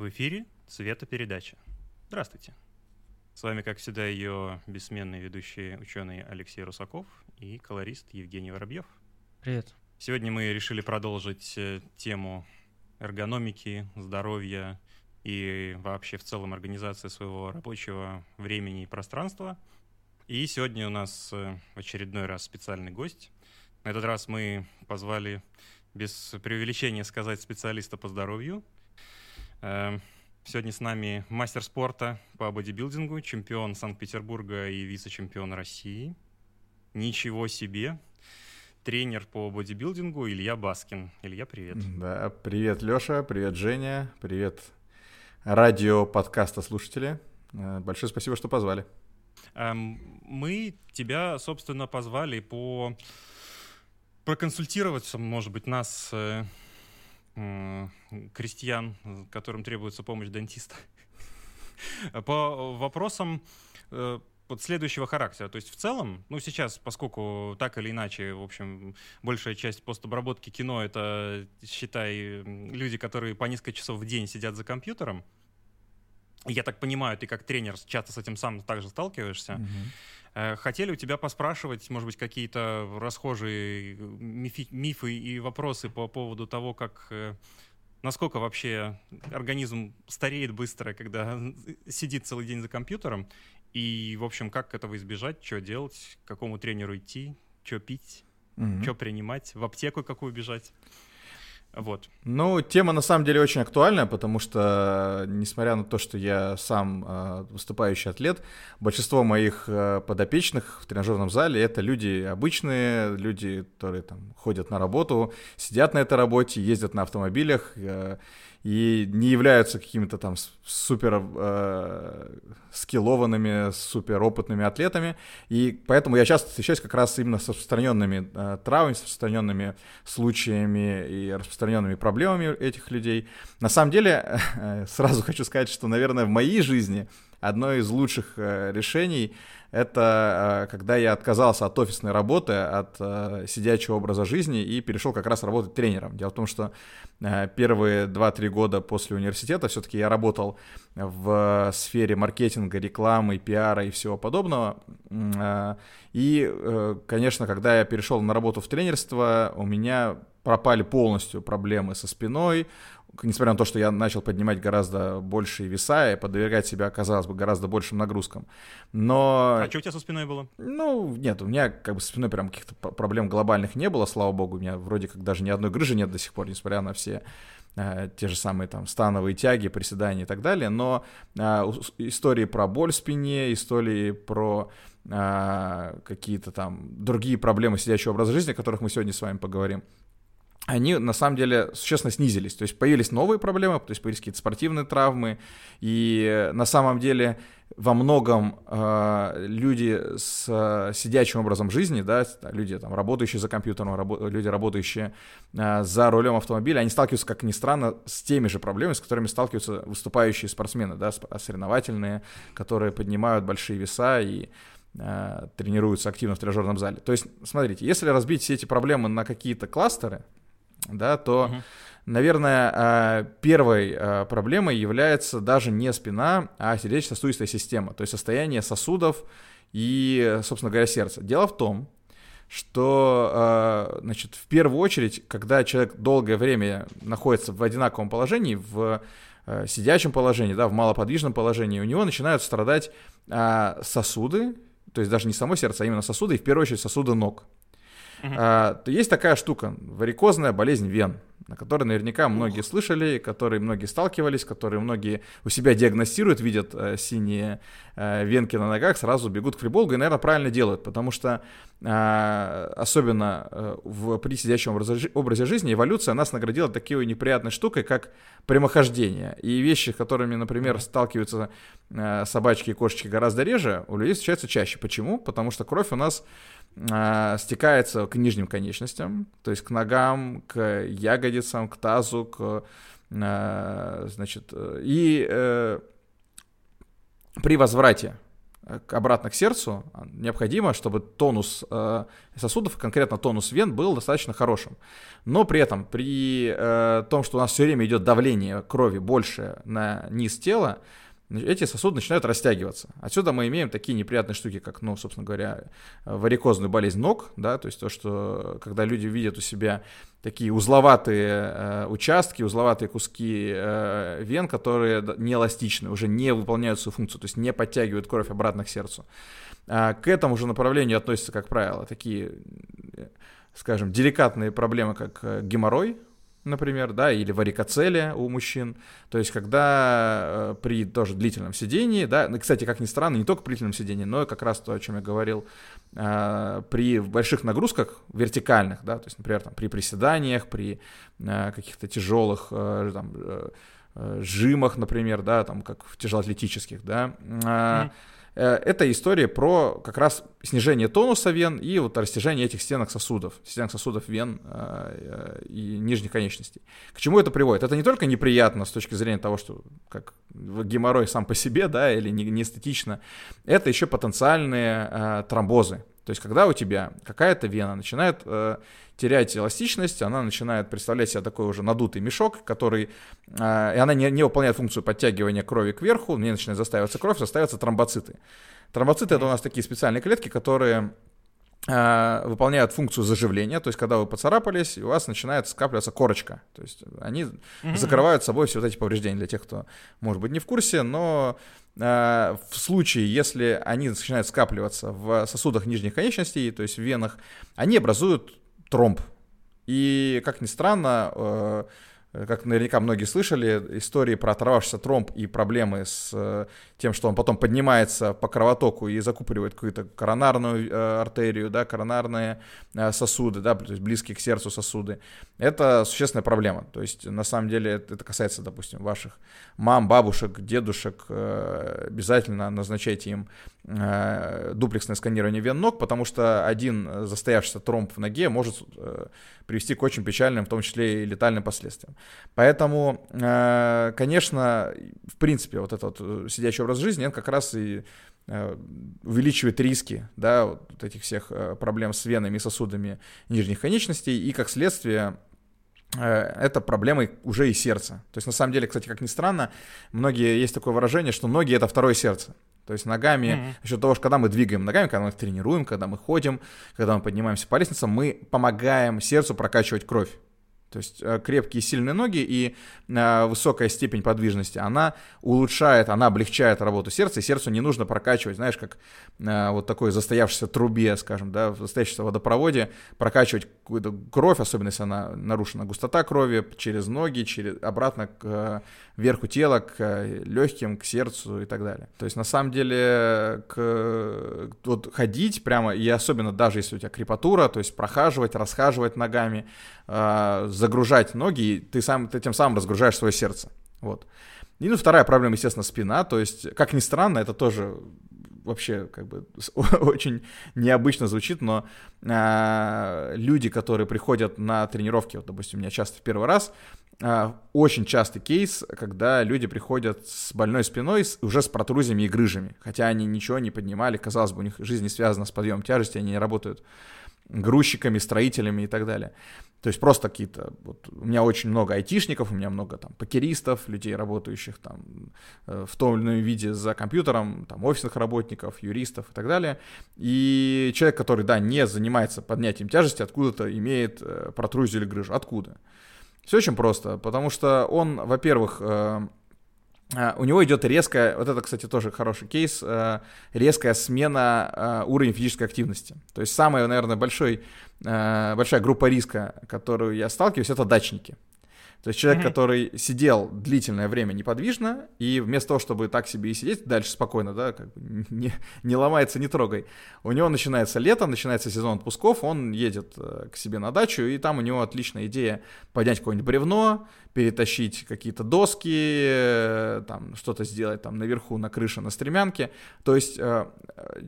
В эфире «Цветопередача». Здравствуйте. С вами, как всегда, ее бессменный ведущий ученый Алексей Русаков и колорист Евгений Воробьев. Привет. Сегодня мы решили продолжить э, тему эргономики, здоровья и вообще в целом организации своего рабочего времени и пространства. И сегодня у нас э, в очередной раз специальный гость. На этот раз мы позвали без преувеличения сказать специалиста по здоровью – сегодня с нами мастер спорта по бодибилдингу, чемпион Санкт-Петербурга и вице-чемпион России. Ничего себе! Тренер по бодибилдингу Илья Баскин. Илья, привет. Да, привет, Лёша, привет, Женя, привет, радио подкаста слушатели. Э, большое спасибо, что позвали. Эм, мы тебя, собственно, позвали по проконсультироваться, может быть, нас э, крестьян, которым требуется помощь дантиста. По вопросам э, вот следующего характера. То есть в целом, ну сейчас, поскольку так или иначе, в общем, большая часть постобработки кино — это, считай, люди, которые по несколько часов в день сидят за компьютером, я так понимаю, ты как тренер часто с этим сам также сталкиваешься. Mm-hmm. Хотели у тебя поспрашивать, может быть, какие-то расхожие мифи, мифы и вопросы по поводу того, как э, насколько вообще организм стареет быстро, когда сидит целый день за компьютером, и, в общем, как этого избежать, что делать, к какому тренеру идти, что пить, mm-hmm. что принимать, в аптеку какую бежать. Вот. Ну, тема на самом деле очень актуальная, потому что, несмотря на то, что я сам э, выступающий атлет, большинство моих э, подопечных в тренажерном зале это люди обычные, люди, которые там ходят на работу, сидят на этой работе, ездят на автомобилях. Э, и не являются какими-то там супер э, скиллованными, супер опытными атлетами. И поэтому я часто встречаюсь как раз именно с распространенными э, травмами, с распространенными случаями и распространенными проблемами этих людей. На самом деле, э, сразу хочу сказать, что, наверное, в моей жизни одно из лучших э, решений это э, когда я отказался от офисной работы, от э, сидячего образа жизни и перешел как раз работать тренером. Дело в том, что э, первые 2-3 года после университета все-таки я работал в сфере маркетинга, рекламы, пиара и всего подобного. И, конечно, когда я перешел на работу в тренерство, у меня пропали полностью проблемы со спиной, несмотря на то, что я начал поднимать гораздо большие веса и подвергать себя, казалось бы, гораздо большим нагрузкам. Но... А что у тебя со спиной было? Ну, нет, у меня как бы со спиной прям каких-то проблем глобальных не было, слава богу. У меня вроде как даже ни одной грыжи нет до сих пор, несмотря на все э, те же самые там становые тяги, приседания и так далее. Но э, истории про боль в спине, истории про э, какие-то там другие проблемы сидячего образа жизни, о которых мы сегодня с вами поговорим, они на самом деле существенно снизились. То есть появились новые проблемы, то есть появились какие-то спортивные травмы. И на самом деле во многом э, люди с э, сидячим образом жизни, да, люди там работающие за компьютером, рабо- люди работающие э, за рулем автомобиля, они сталкиваются, как ни странно, с теми же проблемами, с которыми сталкиваются выступающие спортсмены, да, соревновательные, которые поднимают большие веса и э, тренируются активно в тренажерном зале. То есть, смотрите, если разбить все эти проблемы на какие-то кластеры, да, то, угу. наверное, а, первой а, проблемой является даже не спина, а сердечно-сосудистая система, то есть состояние сосудов и, собственно говоря, сердца. Дело в том, что, а, значит, в первую очередь, когда человек долгое время находится в одинаковом положении, в сидячем положении, да, в малоподвижном положении, у него начинают страдать сосуды, то есть даже не само сердце, а именно сосуды, и в первую очередь сосуды ног. А, есть такая штука, варикозная болезнь вен, на которой наверняка многие слышали, которые многие сталкивались, которые многие у себя диагностируют, видят э, синие э, венки на ногах, сразу бегут к фриболгу и, наверное, правильно делают, потому что э, особенно э, в, при сидящем образе, образе жизни эволюция нас наградила такой неприятной штукой, как прямохождение. И вещи, с которыми, например, сталкиваются э, собачки и кошечки гораздо реже, у людей встречаются чаще. Почему? Потому что кровь у нас стекается к нижним конечностям, то есть к ногам, к ягодицам, к тазу, к, э, значит, и э, при возврате обратно к сердцу, необходимо, чтобы тонус э, сосудов, конкретно тонус вен, был достаточно хорошим. Но при этом, при э, том, что у нас все время идет давление крови больше на низ тела, эти сосуды начинают растягиваться. Отсюда мы имеем такие неприятные штуки, как, ну, собственно говоря, варикозную болезнь ног, да, то есть то, что когда люди видят у себя такие узловатые э, участки, узловатые куски э, вен, которые не эластичны, уже не выполняют свою функцию, то есть не подтягивают кровь обратно к сердцу. А к этому же направлению относятся, как правило, такие, э, скажем, деликатные проблемы, как э, геморрой, например, да, или варикоцелия у мужчин. То есть, когда э, при тоже длительном сидении, да, ну, кстати, как ни странно, не только при длительном сидении, но и как раз то, о чем я говорил, э, при больших нагрузках вертикальных, да, то есть, например, там, при приседаниях, при э, каких-то тяжелых э, там, э, э, жимах, например, да, там, как в тяжелоатлетических, да, э, mm-hmm это история про как раз снижение тонуса вен и вот растяжение этих стенок сосудов, стенок сосудов вен э, э, и нижних конечностей. К чему это приводит? Это не только неприятно с точки зрения того, что как геморрой сам по себе, да, или не, не эстетично, это еще потенциальные тромбозы. То есть, когда у тебя какая-то вена начинает э, терять эластичность, она начинает представлять себе такой уже надутый мешок, который, э, и она не, не выполняет функцию подтягивания крови кверху, в ней начинает застаиваться кровь, застаиваются тромбоциты. Тромбоциты — это у нас такие специальные клетки, которые э, выполняют функцию заживления, то есть когда вы поцарапались, у вас начинает скапливаться корочка, то есть они mm-hmm. закрывают собой все вот эти повреждения для тех, кто, может быть, не в курсе, но в случае, если они начинают скапливаться в сосудах нижних конечностей, то есть в венах, они образуют тромб. И, как ни странно, э, Э, как наверняка многие слышали, истории про оторвавшийся тромб и проблемы с э, тем, что он потом поднимается по кровотоку и закупоривает какую-то коронарную э, артерию, да, коронарные сосуды, да, то есть близкие к сердцу сосуды. Это существенная проблема. То есть, на самом деле, это касается, допустим, ваших мам, бабушек, дедушек. Обязательно назначайте им дуплексное сканирование вен ног, потому что один застоявшийся тромб в ноге может привести к очень печальным, в том числе и летальным последствиям. Поэтому, э, конечно, в принципе, вот этот вот э, сидячий образ жизни, он как раз и э, увеличивает риски, да, вот этих всех проблем с венами и сосудами нижних конечностей, и как следствие это проблемы уже и сердца. То есть, на самом деле, кстати, как ни странно, многие, есть такое выражение, что ноги — это второе сердце. То есть ногами, mm-hmm. насчет того, что когда мы двигаем ногами, когда мы их тренируем, когда мы ходим, когда мы поднимаемся по лестницам, мы помогаем сердцу прокачивать кровь. То есть э, крепкие сильные ноги и э, высокая степень подвижности, она улучшает, она облегчает работу сердца, и сердцу не нужно прокачивать, знаешь, как э, вот такой застоявшейся трубе, скажем, да, в застоявшемся водопроводе, прокачивать какую-то кровь, особенно если она нарушена густота крови, через ноги, через, обратно к верху тела, к легким, к сердцу и так далее. То есть на самом деле к, вот ходить прямо, и особенно даже если у тебя крепатура, то есть прохаживать, расхаживать ногами, загружать ноги, и ты, сам, ты тем самым разгружаешь свое сердце. Вот. И ну, вторая проблема, естественно, спина. То есть, как ни странно, это тоже вообще как бы очень необычно звучит, но э, люди, которые приходят на тренировки, вот, допустим, у меня часто в первый раз, э, очень частый кейс, когда люди приходят с больной спиной, с, уже с протрузиями и грыжами, хотя они ничего не поднимали, казалось бы, у них жизнь не связана с подъемом тяжести, они не работают грузчиками, строителями и так далее. То есть просто какие-то, вот, у меня очень много айтишников, у меня много там покеристов, людей, работающих там э, в том или ином виде за компьютером, там офисных работников, юристов и так далее. И человек, который, да, не занимается поднятием тяжести, откуда-то имеет э, протрузию или грыжу. Откуда? Все очень просто, потому что он, во-первых, э, у него идет резкая, вот это, кстати, тоже хороший кейс, резкая смена уровня физической активности. То есть самый, наверное, большой Э, большая группа риска, которую я сталкиваюсь, это дачники. То есть человек, mm-hmm. который сидел длительное время неподвижно, и вместо того, чтобы так себе и сидеть дальше спокойно, да, как бы не, не ломается, не трогай, у него начинается лето, начинается сезон отпусков, он едет э, к себе на дачу, и там у него отличная идея поднять какое-нибудь бревно, перетащить какие-то доски, э, там что-то сделать там наверху, на крыше, на стремянке. То есть э,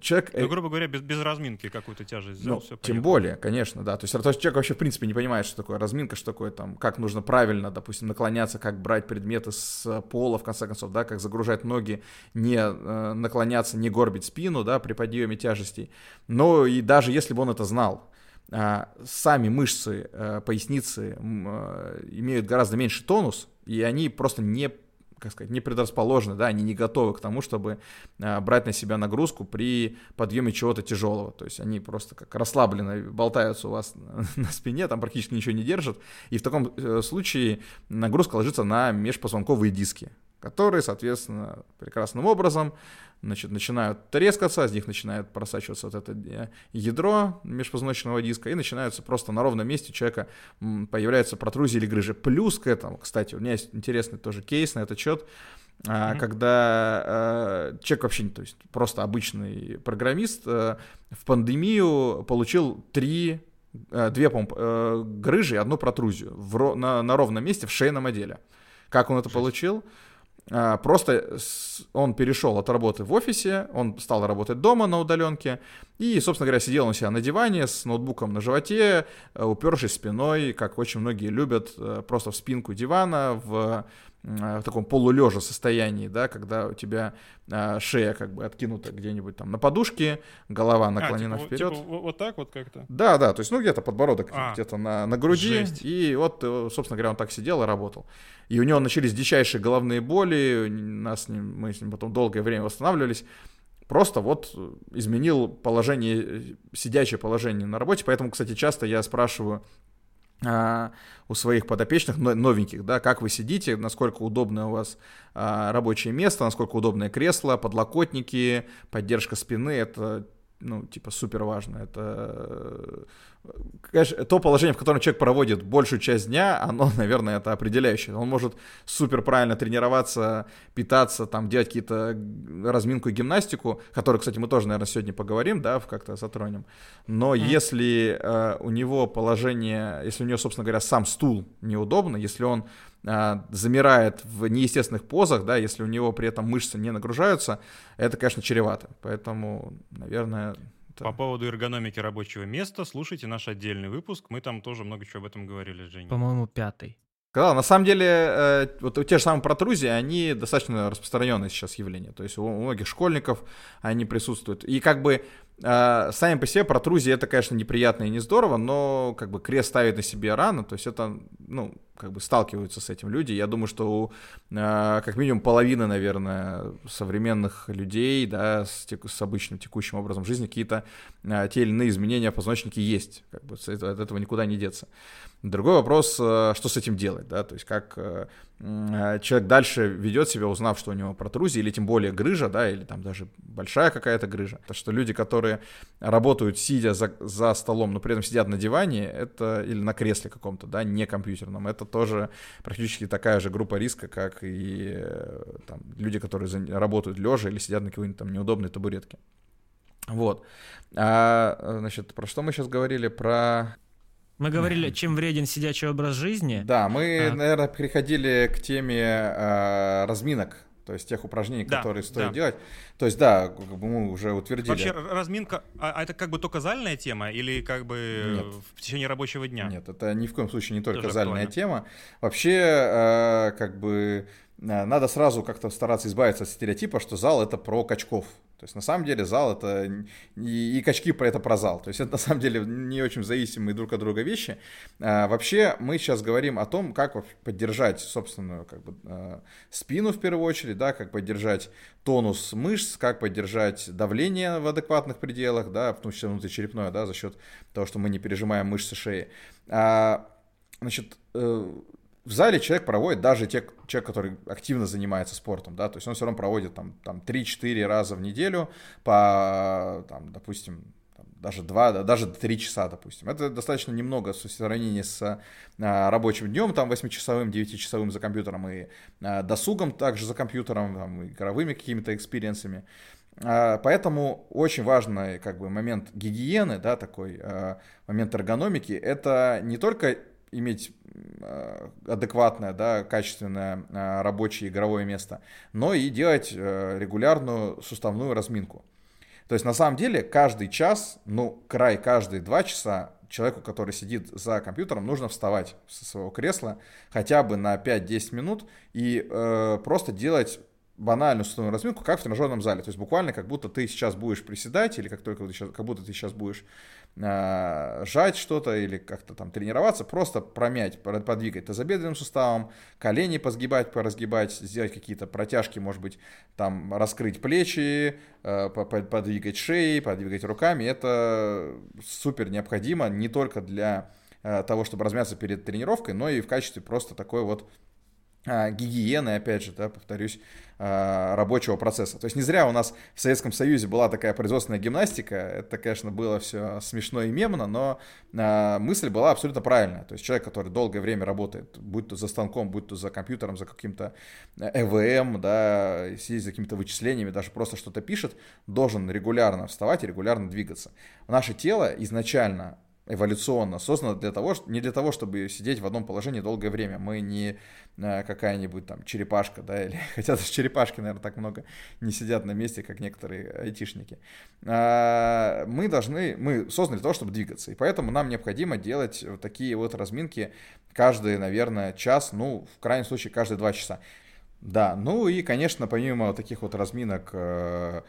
человек... Ну, грубо говоря, без, без разминки какую-то тяжесть взял, ну, все Тем более, конечно, да. То есть, то есть человек вообще в принципе не понимает, что такое разминка, что такое там, как нужно правильно, допустим, наклоняться, как брать предметы с пола, в конце концов, да, как загружать ноги, не э, наклоняться, не горбить спину, да, при подъеме тяжестей. Но и даже если бы он это знал, сами мышцы э, поясницы э, имеют гораздо меньше тонус, и они просто не как сказать, не предрасположены, да, они не готовы к тому, чтобы а, брать на себя нагрузку при подъеме чего-то тяжелого. То есть они просто как расслабленно болтаются у вас на спине, там практически ничего не держат. И в таком э, случае нагрузка ложится на межпозвонковые диски, которые, соответственно, прекрасным образом значит, начинают трескаться, из них начинает просачиваться вот это э, ядро межпозвоночного диска, и начинаются просто на ровном месте у человека появляются протрузии или грыжи. Плюс к этому, кстати, у меня есть интересный тоже кейс на этот счет, mm-hmm. когда э, человек вообще, то есть просто обычный программист, э, в пандемию получил три э, две, по э, грыжи и одну протрузию в, на, на ровном месте в шейном отделе. Как он это Жесть. получил? А, просто он перешел от работы в офисе, он стал работать дома на удаленке, и, собственно говоря, сидел он себя на диване с ноутбуком на животе, э, упершись спиной, как очень многие любят, э, просто в спинку дивана, в в таком полулежа состоянии, да, когда у тебя а, шея как бы откинута где-нибудь там на подушке, голова а, наклонена а, типа, вперед. Типа, вот так вот как-то? Да, да, то есть, ну, где-то подбородок а, где-то на, на груди, жесть. и вот, э, собственно говоря, он так сидел и работал. И у него начались дичайшие головные боли, нас с ним, мы с ним потом долгое время восстанавливались, просто вот изменил положение, сидячее положение на работе, поэтому, кстати, часто я спрашиваю у своих подопечных новеньких, да, как вы сидите, насколько удобное у вас а, рабочее место, насколько удобное кресло, подлокотники, поддержка спины, это ну, типа, супер важно. Это, конечно, то положение, в котором человек проводит большую часть дня, оно, наверное, это определяющее. Он может супер правильно тренироваться, питаться, там, делать какие-то разминку и гимнастику, которую, кстати, мы тоже, наверное, сегодня поговорим, да, как-то затронем. Но mm-hmm. если э, у него положение, если у него, собственно говоря, сам стул неудобно, если он замирает в неестественных позах, да, если у него при этом мышцы не нагружаются, это, конечно, чревато. Поэтому, наверное... Это... По поводу эргономики рабочего места, слушайте наш отдельный выпуск. Мы там тоже много чего об этом говорили, Женя. По-моему, пятый. Да, на самом деле, э, вот те же самые протрузии, они достаточно распространенное сейчас явление. То есть у многих школьников они присутствуют. И как бы сами по себе протрузии это, конечно, неприятно и не здорово, но как бы крест ставит на себе рано, то есть это, ну, как бы сталкиваются с этим люди. Я думаю, что у, э, как минимум половины, наверное, современных людей, да, с, тек, с обычным текущим образом жизни какие-то э, те или иные изменения в позвоночнике есть. Как бы от этого никуда не деться. Другой вопрос, что с этим делать, да, то есть как человек дальше ведет себя, узнав, что у него протрузия, или тем более грыжа, да, или там даже большая какая-то грыжа. То, что люди, которые работают сидя за, за столом, но при этом сидят на диване, это или на кресле каком-то, да, не компьютерном, это тоже практически такая же группа риска, как и там, люди, которые работают лежа или сидят на какой-нибудь там неудобной табуретке. Вот. А, значит, про что мы сейчас говорили? Про мы говорили, чем вреден сидячий образ жизни. Да, мы, а. наверное, переходили к теме э, разминок, то есть тех упражнений, да, которые стоит да. делать. То есть, да, мы уже утвердили. Вообще, разминка, а, а это как бы только зальная тема или как бы Нет. в течение рабочего дня? Нет, это ни в коем случае не только Тоже зальная актуально. тема. Вообще, э, как бы надо сразу как-то стараться избавиться от стереотипа, что зал это про качков. То есть на самом деле зал это и, и качки про это про зал. То есть это на самом деле не очень зависимые друг от друга вещи. А, вообще мы сейчас говорим о том, как поддержать собственную как бы, а, спину в первую очередь, да, как поддержать тонус мышц, как поддержать давление в адекватных пределах, да, в том числе внутричерепное, да, за счет того, что мы не пережимаем мышцы шеи. А, значит, э, в зале человек проводит, даже те, человек, который активно занимается спортом, да, то есть он все равно проводит там, там 3-4 раза в неделю по, там, допустим, даже 2, даже 3 часа, допустим. Это достаточно немного в сравнении с а, рабочим днем, там 8-часовым, 9-часовым за компьютером и а, досугом также за компьютером, там, игровыми какими-то experience ами. А, поэтому очень важный как бы момент гигиены, да, такой момент эргономики, это не только иметь адекватное, да, качественное рабочее игровое место, но и делать регулярную суставную разминку. То есть на самом деле каждый час, ну, край каждые два часа человеку, который сидит за компьютером, нужно вставать со своего кресла хотя бы на 5-10 минут и э, просто делать банальную суставную разминку, как в тренажерном зале. То есть буквально как будто ты сейчас будешь приседать, или как только ты сейчас, как будто ты сейчас будешь э, жать что-то, или как-то там тренироваться, просто промять, подвигать тазобедренным суставом, колени позгибать, поразгибать, сделать какие-то протяжки, может быть, там раскрыть плечи, э, подвигать шеей, подвигать руками. Это супер необходимо не только для э, того, чтобы размяться перед тренировкой, но и в качестве просто такой вот гигиены, опять же, да, повторюсь, а, рабочего процесса. То есть не зря у нас в Советском Союзе была такая производственная гимнастика. Это, конечно, было все смешно и мемно, но а, мысль была абсолютно правильная. То есть человек, который долгое время работает, будь то за станком, будь то за компьютером, за каким-то ЭВМ, да, сидит за какими-то вычислениями, даже просто что-то пишет, должен регулярно вставать и регулярно двигаться. Наше тело изначально эволюционно создано для того, не для того, чтобы сидеть в одном положении долгое время. Мы не э, какая-нибудь там черепашка, да, или хотя даже черепашки, наверное, так много не сидят на месте, как некоторые айтишники. А, мы должны, мы созданы для того, чтобы двигаться, и поэтому нам необходимо делать вот такие вот разминки каждый, наверное, час, ну, в крайнем случае, каждые два часа. Да, ну и, конечно, помимо таких вот разминок э,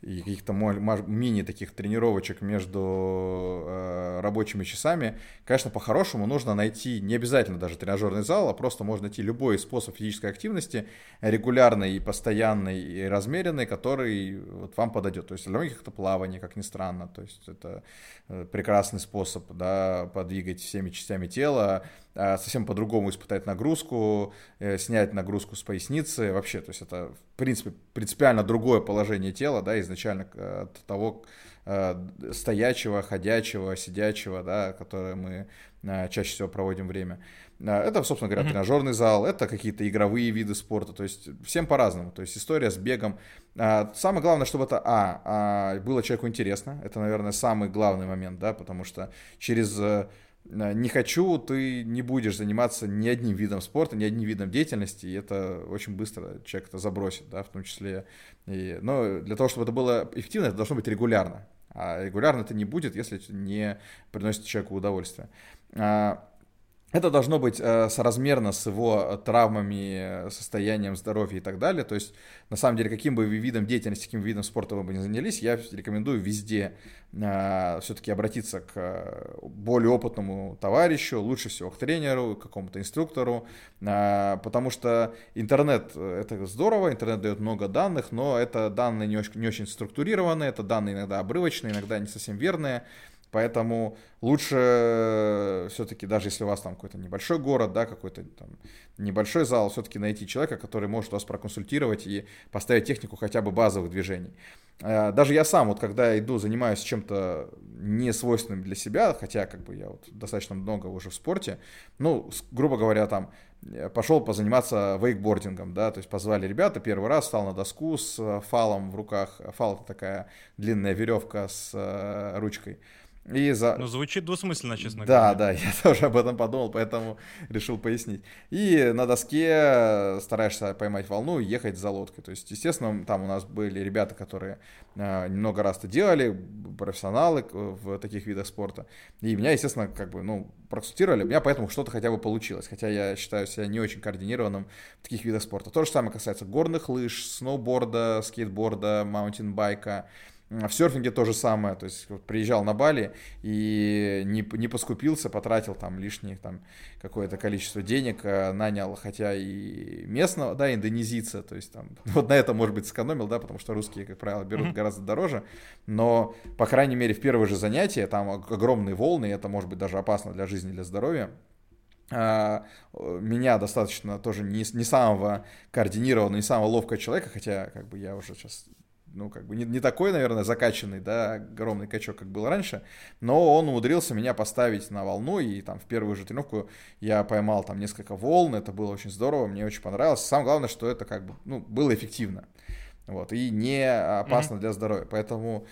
и каких-то мини таких тренировочек между э, рабочими часами, конечно, по-хорошему нужно найти не обязательно даже тренажерный зал, а просто можно найти любой способ физической активности, регулярный и постоянный и размеренный, который вот вам подойдет. То есть для многих это плавание, как ни странно, то есть это э, прекрасный способ да, подвигать всеми частями тела, совсем по-другому испытать нагрузку, э, снять нагрузку с поясницы, вообще, то есть это, в принципе, принципиально другое положение тела, да, изначально э, от того э, стоячего, ходячего, сидячего, да, которое мы чаще всего проводим время. Это, собственно говоря, mm-hmm. тренажерный зал, это какие-то игровые виды спорта, то есть всем по-разному. То есть история с бегом. Самое главное, чтобы это, а, а, было человеку интересно, это, наверное, самый главный момент, да, потому что через не хочу, ты не будешь заниматься ни одним видом спорта, ни одним видом деятельности, и это очень быстро человек это забросит, да, в том числе. И, но для того, чтобы это было эффективно, это должно быть регулярно. А регулярно это не будет, если не приносит человеку удовольствие. А, это должно быть э, соразмерно с его травмами, состоянием здоровья и так далее. То есть, на самом деле, каким бы видом деятельности, каким видом спорта вы бы ни занялись, я рекомендую везде э, все-таки обратиться к более опытному товарищу, лучше всего к тренеру, к какому-то инструктору, э, потому что интернет э, это здорово, интернет дает много данных, но это данные не очень, не очень структурированные, это данные иногда обрывочные, иногда не совсем верные. Поэтому лучше э, все-таки, даже если у вас там какой-то небольшой город, да, какой-то там небольшой зал, все-таки найти человека, который может вас проконсультировать и поставить технику хотя бы базовых движений. Э, даже я сам, вот когда иду, занимаюсь чем-то не свойственным для себя, хотя как бы я вот достаточно много уже в спорте, ну, грубо говоря, там э, пошел позаниматься вейкбордингом, да, то есть позвали ребята, первый раз стал на доску с фалом в руках, фал это такая длинная веревка с ручкой, и за... Ну, звучит двусмысленно, честно да, говоря. Да, да, я тоже об этом подумал, поэтому решил пояснить. И на доске стараешься поймать волну и ехать за лодкой. То есть, естественно, там у нас были ребята, которые э, немного раз это делали, профессионалы в таких видах спорта. И меня, естественно, как бы, ну, проконсультировали, у меня поэтому что-то хотя бы получилось. Хотя я считаю себя не очень координированным в таких видах спорта. То же самое касается горных лыж, сноуборда, скейтборда, маунтинбайка. В серфинге то же самое, то есть вот, приезжал на Бали и не, не поскупился, потратил там лишнее там какое-то количество денег, э, нанял, хотя и местного, да, индонезийца, то есть там вот на это, может быть, сэкономил, да, потому что русские, как правило, берут mm-hmm. гораздо дороже, но, по крайней мере, в первое же занятие там огромные волны, и это может быть даже опасно для жизни, для здоровья, а, меня достаточно тоже не, не самого координированного, не самого ловкого человека, хотя как бы я уже сейчас ну, как бы не, не такой, наверное, закачанный, да, огромный качок, как был раньше, но он умудрился меня поставить на волну, и там в первую же тренировку я поймал там несколько волн, это было очень здорово, мне очень понравилось. Самое главное, что это как бы, ну, было эффективно, вот, и не опасно mm-hmm. для здоровья, поэтому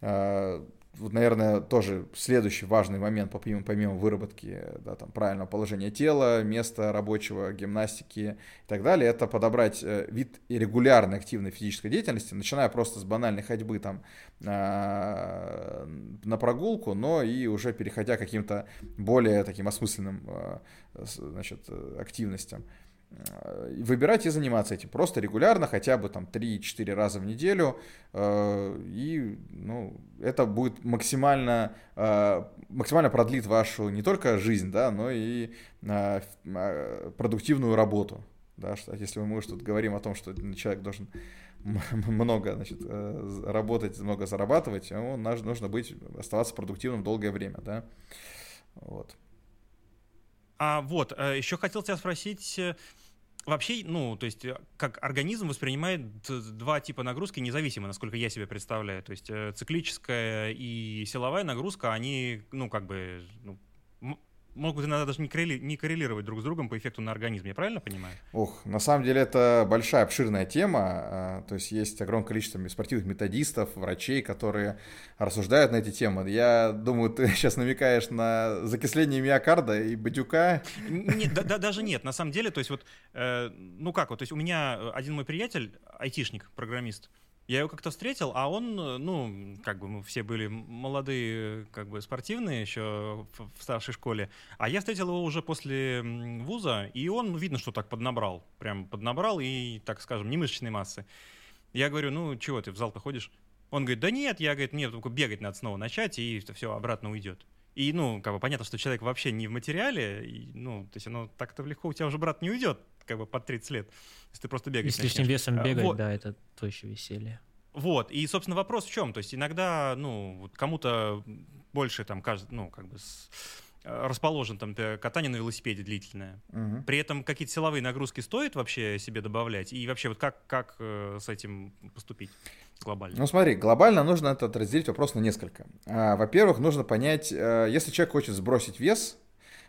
э, вот, наверное, тоже следующий важный момент, помимо, помимо выработки да, там, правильного положения тела, места рабочего, гимнастики и так далее, это подобрать э, вид регулярной активной физической деятельности, начиная просто с банальной ходьбы там, э, на прогулку, но и уже переходя к каким-то более таким осмысленным э, значит, активностям. Э, выбирать и заниматься этим просто регулярно, хотя бы там 3-4 раза в неделю, э, и ну, это будет максимально, э, максимально продлит вашу не только жизнь, да, но и продуктивную работу. Да, что, если мы что-то говорим о том, что человек должен много значит, работать, много зарабатывать, ему нужно быть, оставаться продуктивным долгое время. Да? Вот. А вот, еще хотел тебя спросить, Вообще, ну, то есть, э, как организм воспринимает два типа нагрузки независимо, насколько я себе представляю. То есть, э, циклическая и силовая нагрузка, они, ну, как бы, ну, могут иногда даже не, коррели, не коррелировать друг с другом по эффекту на организм, я правильно понимаю? Ох, на самом деле это большая, обширная тема, а, то есть есть огромное количество спортивных методистов, врачей, которые рассуждают на эти темы. Я думаю, ты сейчас намекаешь на закисление миокарда и бадюка. Нет, да, да, даже нет, на самом деле, то есть вот, э, ну как вот, то есть у меня один мой приятель, айтишник, программист, я его как-то встретил, а он, ну, как бы мы все были молодые, как бы спортивные еще в старшей школе, а я встретил его уже после вуза, и он, ну, видно, что так поднабрал, прям поднабрал и, так скажем, не мышечной массы. Я говорю, ну, чего ты в зал-то ходишь? Он говорит, да нет, я, говорит, нет, только бегать надо снова начать, и все, обратно уйдет. И, ну, как бы понятно, что человек вообще не в материале, и, ну, то есть оно так-то легко у тебя уже, брат, не уйдет, как бы под 30 лет, если ты просто бегаешь. И с лишним весом а, бегать, вот. да, это то еще веселье. Вот, и, собственно, вопрос в чем? То есть иногда, ну, кому-то больше там, кажется, ну, как бы с, э, расположен там катание на велосипеде длительное. Угу. При этом какие-то силовые нагрузки стоит вообще себе добавлять? И вообще вот как, как э, с этим поступить глобально? Ну смотри, глобально нужно этот разделить вопрос на несколько. А, во-первых, нужно понять, э, если человек хочет сбросить вес,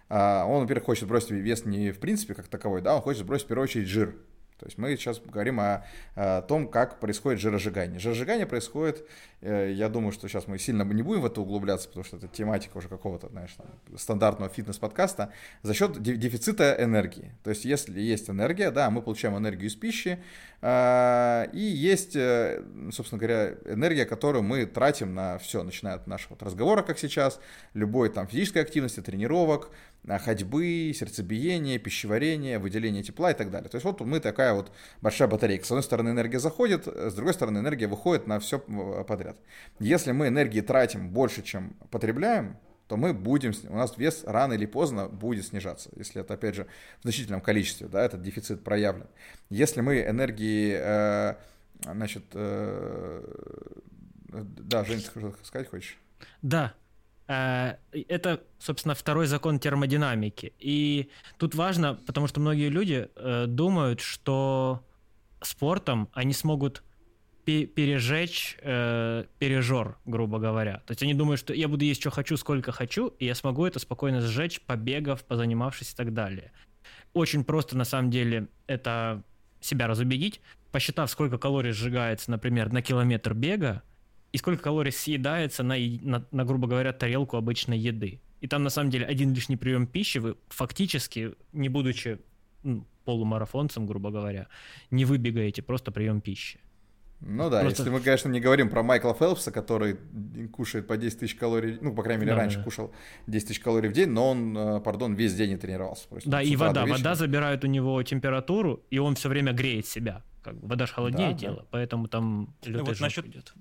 он, во-первых, хочет сбросить вес не в принципе как таковой, да, он хочет сбросить в первую очередь жир. То есть мы сейчас говорим о, о том, как происходит жиросжигание. Жиросжигание происходит, э, я думаю, что сейчас мы сильно не будем в это углубляться, потому что это тематика уже какого-то, знаешь, там, стандартного фитнес-подкаста, за счет дефицита энергии. То есть если есть энергия, да, мы получаем энергию из пищи, э, и есть, э, собственно говоря, энергия, которую мы тратим на все, начиная от нашего разговора, как сейчас, любой там физической активности, тренировок, ходьбы, сердцебиения, пищеварения, выделения тепла и так далее. То есть вот мы такая вот большая батарейка. С одной стороны энергия заходит, с другой стороны энергия выходит на все подряд. Если мы энергии тратим больше, чем потребляем, то мы будем, у нас вес рано или поздно будет снижаться, если это, опять же, в значительном количестве, да, этот дефицит проявлен. Если мы энергии, э, значит, э, да, Жень, ты сказать хочешь? Да, это, собственно, второй закон термодинамики. И тут важно, потому что многие люди э, думают, что спортом они смогут пережечь э, пережор, грубо говоря. То есть они думают, что я буду есть, что хочу, сколько хочу, и я смогу это спокойно сжечь, побегав, позанимавшись и так далее. Очень просто, на самом деле, это себя разубедить. Посчитав, сколько калорий сжигается, например, на километр бега, и сколько калорий съедается на, на, на, грубо говоря, тарелку обычной еды. И там, на самом деле, один лишний прием пищи вы фактически, не будучи ну, полумарафонцем, грубо говоря, не выбегаете просто прием пищи. Ну да, Просто... если мы, конечно, не говорим про Майкла Фелпса, который кушает по 10 тысяч калорий, ну, по крайней мере, да, раньше да. кушал 10 тысяч калорий в день, но он, э, пардон, весь день не тренировался. Просто да, и вода. Вода забирает у него температуру, и он все время греет себя. Как бы вода же холоднее да, тело, да. поэтому там ну, вот насчет, идет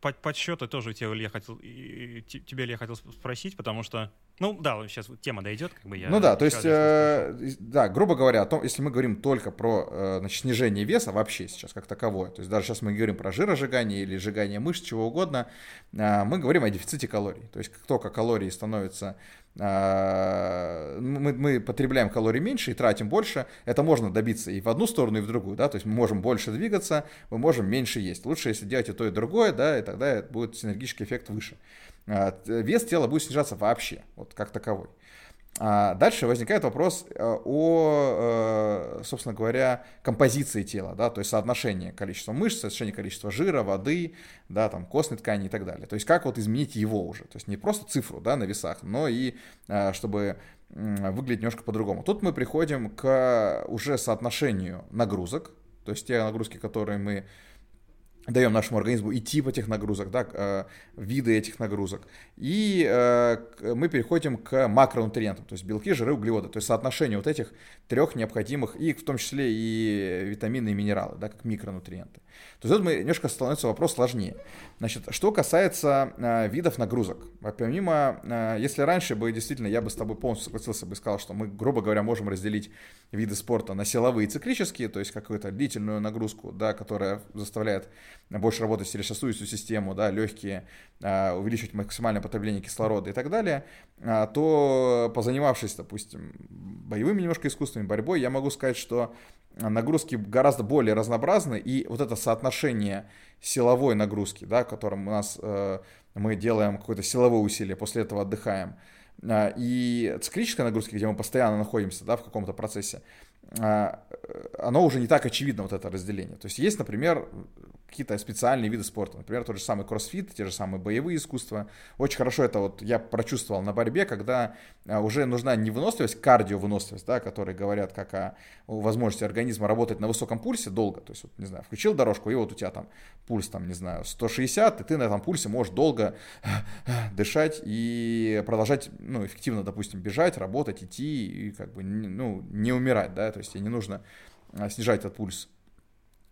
подсчеты тоже тебе Илья хотел, тебе Илья хотел спросить, потому что, ну да, сейчас тема дойдет, как бы я. Ну да, то есть, э, да, грубо говоря, о том, если мы говорим только про э, значит, снижение веса вообще сейчас как таковое, то есть даже сейчас мы говорим про жиросжигание или сжигание мышц, чего угодно, э, мы говорим о дефиците калорий. То есть как только калории становятся мы, мы потребляем калорий меньше и тратим больше, это можно добиться и в одну сторону, и в другую, да, то есть мы можем больше двигаться, мы можем меньше есть. Лучше, если делать и то, и другое, да, и тогда будет синергический эффект выше. А, вес тела будет снижаться вообще, вот как таковой. А дальше возникает вопрос э, о, э, собственно говоря, композиции тела, да, то есть соотношение количества мышц, соотношение количества жира, воды, да, там, костной ткани и так далее. То есть как вот изменить его уже, то есть не просто цифру, да, на весах, но и э, чтобы выглядеть немножко по-другому. Тут мы приходим к уже соотношению нагрузок, то есть те нагрузки, которые мы даем нашему организму и тип этих нагрузок, да, э, виды этих нагрузок. И э, мы переходим к макронутриентам, то есть белки, жиры, углеводы, то есть соотношение вот этих трех необходимых, и в том числе и витамины и минералы, да, как микронутриенты. То тут мы, немножко становится вопрос сложнее. Значит, что касается э, видов нагрузок. Помимо, э, если раньше бы действительно я бы с тобой полностью согласился бы и сказал, что мы, грубо говоря, можем разделить виды спорта на силовые и циклические, то есть какую-то длительную нагрузку, да, которая заставляет больше работать сердечно-сосудистую систему, да, легкие, э, увеличивать максимальное потребление кислорода и так далее, э, то позанимавшись, допустим, боевыми немножко искусствами, борьбой, я могу сказать, что нагрузки гораздо более разнообразны, и вот это соотношение силовой нагрузки, да, которым у нас э, мы делаем какое-то силовое усилие, после этого отдыхаем, э, и циклической нагрузки, где мы постоянно находимся, да, в каком-то процессе, э, оно уже не так очевидно, вот это разделение. То есть есть, например, какие-то специальные виды спорта. Например, тот же самый кроссфит, те же самые боевые искусства. Очень хорошо это вот я прочувствовал на борьбе, когда а, уже нужна не выносливость, кардиовыносливость, да, которые говорят как о возможности организма работать на высоком пульсе долго. То есть, вот, не знаю, включил дорожку, и вот у тебя там пульс, там, не знаю, 160, и ты на этом пульсе можешь долго дышать и продолжать, ну, эффективно, допустим, бежать, работать, идти, и как бы, ну, не умирать, да, то есть тебе не нужно а, снижать этот пульс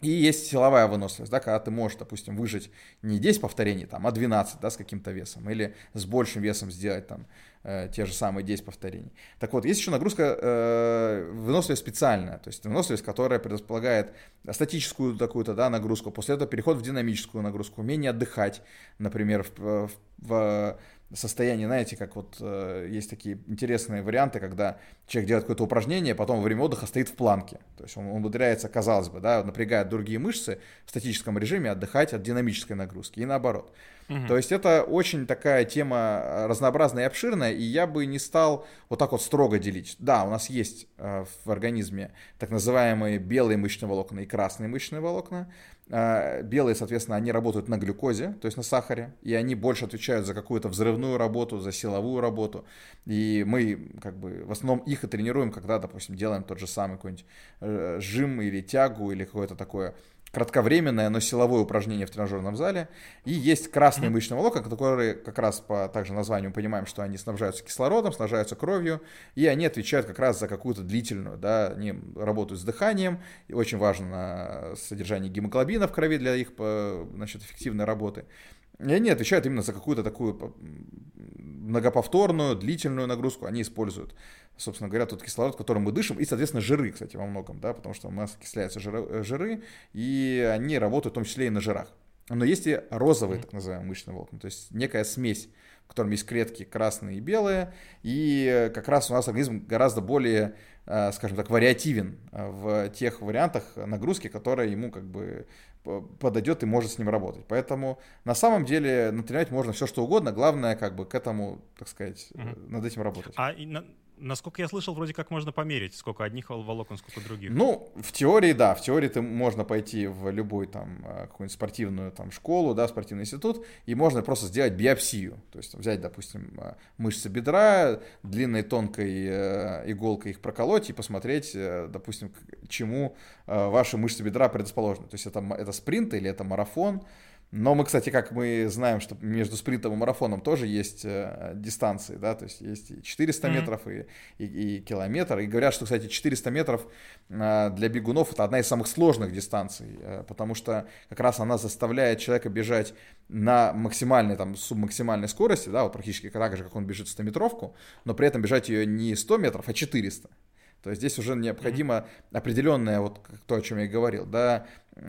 и есть силовая выносливость, да, когда ты можешь, допустим, выжить не 10 повторений, там, а 12, да, с каким-то весом, или с большим весом сделать там э, те же самые 10 повторений. Так вот, есть еще нагрузка э, выносливость специальная, то есть выносливость, которая предполагает статическую такую-то, да, нагрузку, после этого переход в динамическую нагрузку, умение отдыхать, например, в, в, в состояние, знаете, как вот э, есть такие интересные варианты, когда человек делает какое-то упражнение, потом во время отдыха стоит в планке. То есть он умудряется, казалось бы, да, напрягает другие мышцы в статическом режиме отдыхать от динамической нагрузки и наоборот. Угу. То есть это очень такая тема э, разнообразная и обширная, и я бы не стал вот так вот строго делить. Да, у нас есть э, в организме так называемые белые мышечные волокна и красные мышечные волокна. А, белые, соответственно, они работают на глюкозе, то есть на сахаре, и они больше отвечают за какую-то взрывную работу, за силовую работу. И мы как бы в основном их и тренируем, когда, допустим, делаем тот же самый какой-нибудь э, жим или тягу или какое-то такое кратковременное, но силовое упражнение в тренажерном зале. И есть красные мышечные волокна, которые как раз по также названию мы понимаем, что они снабжаются кислородом, снабжаются кровью, и они отвечают как раз за какую-то длительную, да, они работают с дыханием, и очень важно содержание гемоглобина в крови для их значит, эффективной работы. И они отвечают именно за какую-то такую многоповторную, длительную нагрузку, они используют собственно говоря, тот кислород, которым мы дышим, и, соответственно, жиры, кстати, во многом, да, потому что у нас окисляются жиры, э, жиры, и они работают в том числе и на жирах. Но есть и розовые, так называемые мышечные волокна, то есть некая смесь, в котором есть клетки красные и белые, и как раз у нас организм гораздо более, э, скажем так, вариативен э, в тех вариантах нагрузки, которые ему как бы подойдет и может с ним работать. Поэтому на самом деле натренировать можно все что угодно, главное как бы к этому, так сказать, угу. над этим работать. А насколько я слышал, вроде как можно померить, сколько одних волокон, сколько других. Ну, в теории, да, в теории ты можно пойти в любой там э, какую-нибудь спортивную там школу, да, спортивный институт, и можно просто сделать биопсию, то есть взять, допустим, э, мышцы бедра, длинной тонкой э, иголкой их проколоть и посмотреть, допустим, к чему ваши мышцы бедра предрасположены. То есть это, это спринт или это марафон, но мы, кстати, как мы знаем, что между спринтом и марафоном тоже есть э, дистанции, да, то есть есть и 400 mm-hmm. метров, и, и, и километр. И говорят, что, кстати, 400 метров э, для бегунов это одна из самых сложных дистанций, э, потому что как раз она заставляет человека бежать на максимальной, там, субмаксимальной скорости, да, вот практически так же, как он бежит 100-метровку, но при этом бежать ее не 100 метров, а 400. То есть здесь уже необходимо определенное, вот то, о чем я и говорил, да,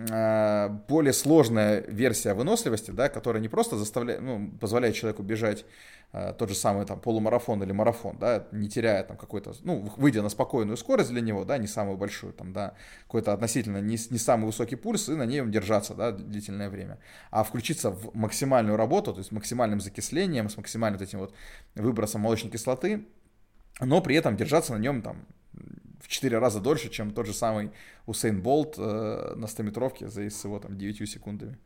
а, более сложная версия выносливости, да, которая не просто заставляет, ну, позволяет человеку бежать а, тот же самый там полумарафон или марафон, да, не теряя там какой-то, ну, выйдя на спокойную скорость для него, да, не самую большую, там, да, какой-то относительно не, не самый высокий пульс и на ней держаться, да, длительное время, а включиться в максимальную работу, то есть максимальным закислением, с максимальным вот этим вот выбросом молочной кислоты, но при этом держаться на нем там в 4 раза дольше, чем тот же самый Усейн Болт э, на 100-метровке за с его там 9 секундами.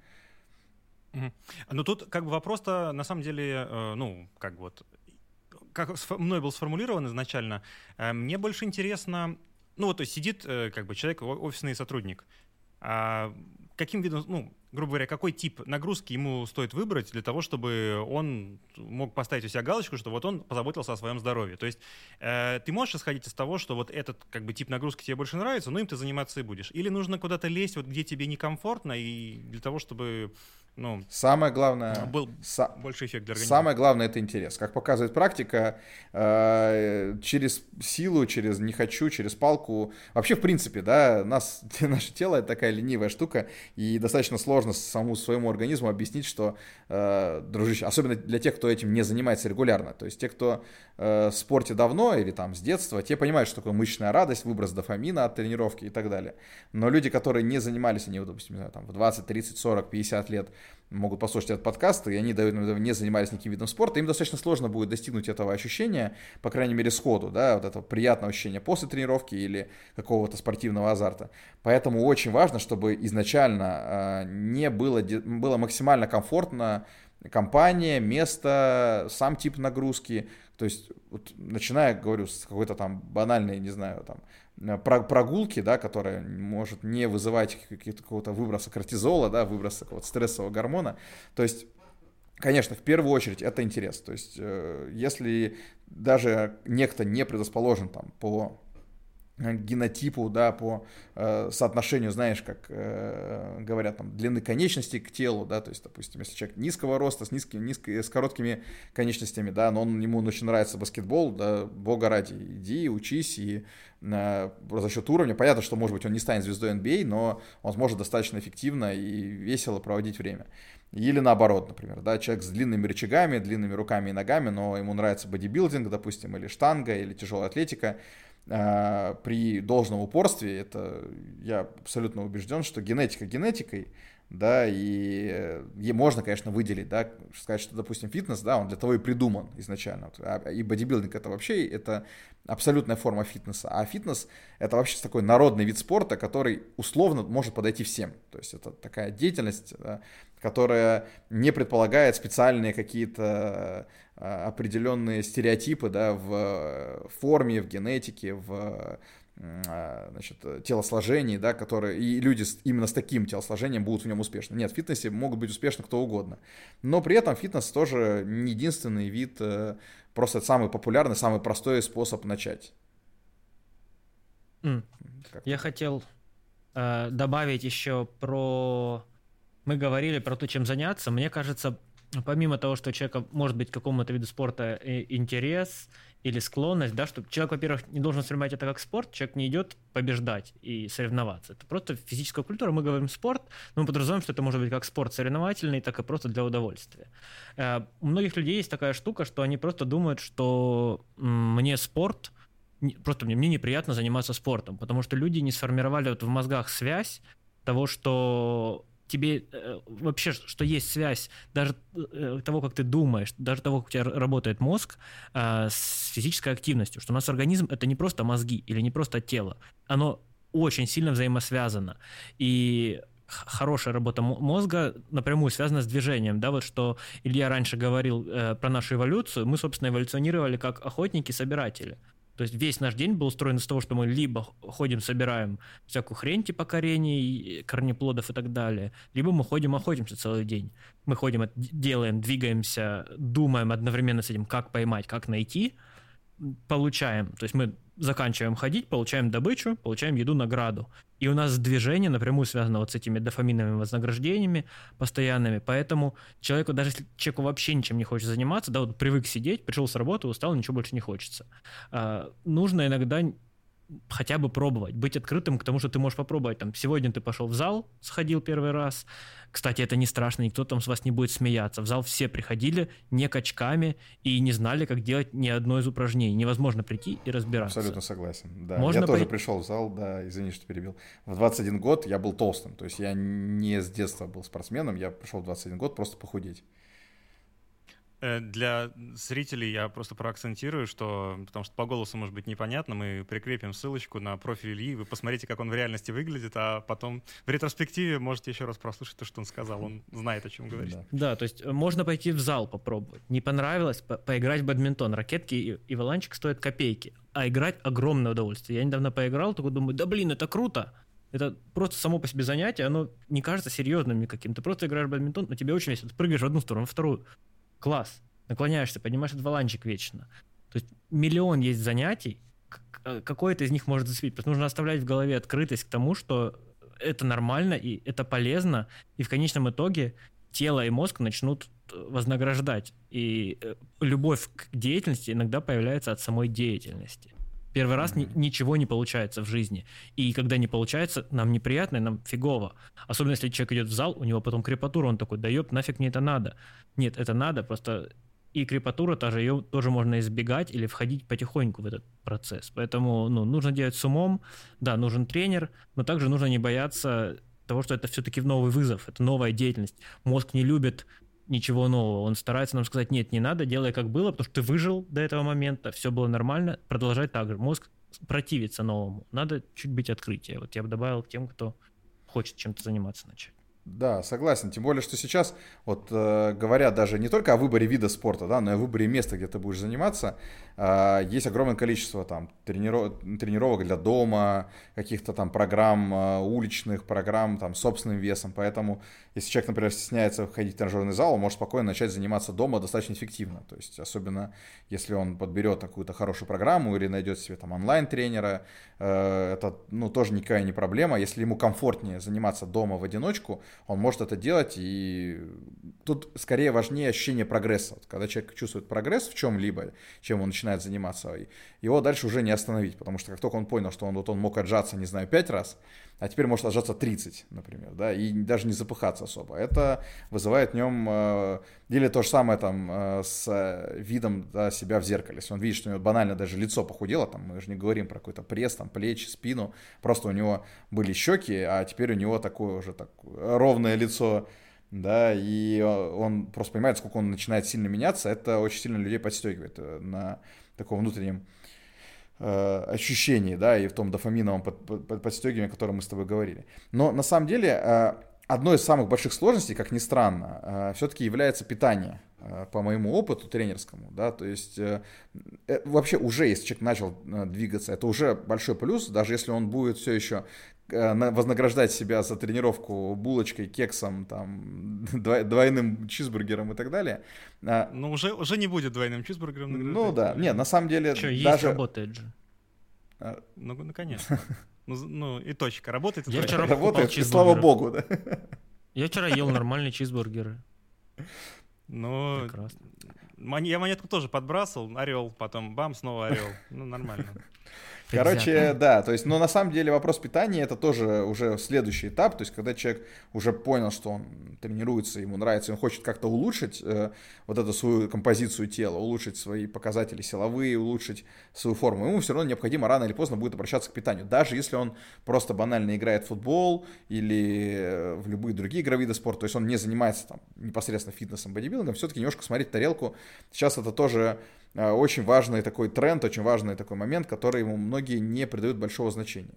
Ну тут как бы вопрос-то на самом деле, э, ну, как вот, как мной был сформулирован изначально, э, мне больше интересно, ну вот, то есть сидит э, как бы человек, офисный сотрудник, а каким видом, ну, грубо говоря, какой тип нагрузки ему стоит выбрать для того, чтобы он мог поставить у себя галочку, что вот он позаботился о своем здоровье. То есть э, ты можешь исходить из того, что вот этот как бы тип нагрузки тебе больше нравится, но им ты заниматься и будешь. Или нужно куда-то лезть, вот где тебе некомфортно, и для того, чтобы ну, самое главное, был са- больше эффект для организма. Самое главное это интерес. Как показывает практика, э, через силу, через не хочу, через палку. Вообще, в принципе, да, нас, наше тело это такая ленивая штука, и достаточно сложно самому своему организму объяснить, что, э, дружище, особенно для тех, кто этим не занимается регулярно. То есть те, кто э, в спорте давно или там с детства, те понимают, что такое мышечная радость, выброс дофамина от тренировки и так далее. Но люди, которые не занимались, они, допустим, не знаю, там, в 20, 30, 40, 50 лет, могут послушать этот подкаст, и они не занимались никаким видом спорта, им достаточно сложно будет достигнуть этого ощущения, по крайней мере, сходу, да, вот этого приятного ощущения после тренировки или какого-то спортивного азарта. Поэтому очень важно, чтобы изначально э, не было, было максимально комфортно компания, место, сам тип нагрузки, то есть, вот, начиная, говорю, с какой-то там банальной, не знаю, там, прогулки, да, которая может не вызывать какого-то выброса кортизола, да, выброса какого-то стрессового гормона. То есть Конечно, в первую очередь это интерес. То есть, э, если даже некто не предрасположен там по генотипу, да, по э, соотношению, знаешь, как э, говорят, там, длины конечностей к телу, да, то есть, допустим, если человек низкого роста, с, низкими, низко, с короткими конечностями, да, но он, ему очень нравится баскетбол, да, бога ради, иди, учись, и э, за счет уровня, понятно, что, может быть, он не станет звездой NBA, а, но он сможет достаточно эффективно и весело проводить время. Или наоборот, например, да, человек с длинными рычагами, длинными руками и ногами, но ему нравится бодибилдинг, допустим, или штанга, или тяжелая атлетика, при должном упорстве, это я абсолютно убежден, что генетика генетикой, да, и, и можно, конечно, выделить, да, сказать, что, допустим, фитнес, да, он для того и придуман изначально, а, и бодибилдинг это вообще, это абсолютная форма фитнеса, а фитнес это вообще такой народный вид спорта, который условно может подойти всем, то есть это такая деятельность, да, которая не предполагает специальные какие-то а, определенные стереотипы да, в форме, в генетике, в а, значит, телосложении, да, которые, и люди с, именно с таким телосложением будут в нем успешны. Нет, в фитнесе могут быть успешны кто угодно. Но при этом фитнес тоже не единственный вид, э, просто самый популярный, самый простой способ начать. Mm. Я хотел э, добавить еще про... Мы говорили про то, чем заняться. Мне кажется, помимо того, что у человека может быть какому-то виду спорта интерес или склонность, да, что человек, во-первых, не должен воспринимать это как спорт, человек не идет побеждать и соревноваться. Это просто физическая культура. Мы говорим спорт, но мы подразумеваем, что это может быть как спорт соревновательный, так и просто для удовольствия. Э, у многих людей есть такая штука, что они просто думают, что мне спорт, просто мне, мне неприятно заниматься спортом, потому что люди не сформировали вот в мозгах связь того, что тебе э, вообще, что есть связь даже э, того, как ты думаешь, даже того, как у тебя работает мозг э, с физической активностью, что у нас организм это не просто мозги или не просто тело, оно очень сильно взаимосвязано. И хорошая работа мозга напрямую связана с движением, да, вот что Илья раньше говорил э, про нашу эволюцию, мы, собственно, эволюционировали как охотники-собиратели. То есть весь наш день был устроен из того, что мы либо ходим, собираем всякую хрень типа корений, корнеплодов и так далее, либо мы ходим, охотимся целый день. Мы ходим, делаем, двигаемся, думаем одновременно с этим, как поймать, как найти, получаем. То есть мы заканчиваем ходить, получаем добычу, получаем еду, награду. И у нас движение напрямую связано вот с этими дофаминовыми вознаграждениями постоянными. Поэтому человеку, даже если человеку вообще ничем не хочется заниматься, да, вот привык сидеть, пришел с работы, устал, ничего больше не хочется. А, нужно иногда хотя бы пробовать, быть открытым к тому, что ты можешь попробовать. Там, сегодня ты пошел в зал, сходил первый раз. Кстати, это не страшно, никто там с вас не будет смеяться. В зал все приходили не качками и не знали, как делать ни одно из упражнений. Невозможно прийти и разбираться. Абсолютно согласен. Да. Можно я тоже по... пришел в зал, да, извини, что перебил. В 21 год я был толстым, то есть я не с детства был спортсменом, я пришел в 21 год просто похудеть. Э, для зрителей я просто проакцентирую, что, потому что по голосу может быть непонятно, мы прикрепим ссылочку на профиль Ильи, вы посмотрите, как он в реальности выглядит, а потом в ретроспективе можете еще раз прослушать то, что он сказал, он знает, о чем говорить. Да, да то есть э, можно пойти в зал попробовать. Не понравилось, по поиграть в бадминтон. Ракетки и, и валанчик стоят копейки, а играть огромное удовольствие. Я недавно поиграл, только думаю, да блин, это круто. Это просто само по себе занятие, оно не кажется серьезным никаким. Ты просто играешь в бадминтон, но тебе очень весело. Ты прыгаешь в одну сторону, в вторую класс, наклоняешься, поднимаешь этот валанчик вечно. То есть миллион есть занятий, э, какое-то из них может зацепить. Просто нужно оставлять в голове открытость к тому, что это нормально и это полезно, и в конечном итоге тело и мозг начнут э, вознаграждать. И э, любовь к деятельности иногда появляется от самой деятельности. Первый раз ни, ничего не получается в жизни. И когда не получается, нам неприятно, и нам фигово. Особенно если человек идет в зал, у него потом крепатура, он такой, да ёб, нафиг мне это надо. Нет, это надо, просто и крепатура тоже, ее тоже можно избегать или входить потихоньку в этот процесс. Поэтому ну, нужно делать с умом, да, нужен тренер, но также нужно не бояться того, что это все-таки новый вызов, это новая деятельность. Мозг не любит ничего нового. Он старается нам сказать, нет, не надо, делай как было, потому что ты выжил до этого момента, все было нормально, продолжать так же. Мозг противится новому. Надо чуть быть открытие. Вот я бы добавил к тем, кто хочет чем-то заниматься начать. Да, согласен. Тем более, что сейчас, вот э, говорят даже не только о выборе вида спорта, да, но и о выборе места, где ты будешь заниматься. Э, есть огромное количество там трениров... тренировок для дома, каких-то там программ э, уличных, программ там собственным весом. Поэтому, если человек, например, стесняется ходить в тренажерный зал, он может спокойно начать заниматься дома достаточно эффективно. То есть, особенно если он подберет какую-то хорошую программу или найдет себе там онлайн-тренера, э, это, ну, тоже никакая не проблема. Если ему комфортнее заниматься дома в одиночку, он может это делать, и тут скорее важнее ощущение прогресса. Когда человек чувствует прогресс в чем-либо, чем он начинает заниматься, его дальше уже не остановить, потому что как только он понял, что он, вот он мог отжаться, не знаю, 5 раз, а теперь может отжаться 30, например, да, и даже не запыхаться особо. Это вызывает в нем, э, или то же самое там э, с видом да, себя в зеркале. Если он видит, что у него банально даже лицо похудело, там, мы же не говорим про какой-то пресс, там, плечи, спину, просто у него были щеки, а теперь у него такое уже так ровное лицо, да, и он просто понимает, сколько он начинает сильно меняться, это очень сильно людей подстегивает э, на таком внутреннем э, ощущении, да, и в том дофаминовом под, под, подстегивании, о котором мы с тобой говорили. Но на самом деле э, одной из самых больших сложностей, как ни странно, э, все-таки является питание э, по моему опыту тренерскому, да, то есть э, э, вообще уже, если человек начал э, двигаться, это уже большой плюс, даже если он будет все еще Э, вознаграждать себя за тренировку булочкой, кексом, там, двойным чизбургером и так далее. А, ну, уже, уже не будет двойным чизбургером. Ну да, нет, на самом деле... Что, даже... есть работает же. А... Ну, наконец-то. Ну, ну, и точка. Работает и Я вчера Работает, и слава богу, да. Я вчера ел нормальные чизбургеры. Ну, я монетку тоже подбрасывал, орел, потом бам, снова орел. Ну, нормально. Короче, да, то есть, но на самом деле вопрос питания это тоже уже следующий этап, то есть, когда человек уже понял, что он тренируется, ему нравится, он хочет как-то улучшить э, вот эту свою композицию тела, улучшить свои показатели силовые, улучшить свою форму, ему все равно необходимо рано или поздно будет обращаться к питанию, даже если он просто банально играет в футбол или э, в любые другие игровые виды спорта, то есть он не занимается там непосредственно фитнесом, бодибилдингом, все-таки немножко смотреть тарелку, сейчас это тоже очень важный такой тренд, очень важный такой момент, который ему многие не придают большого значения.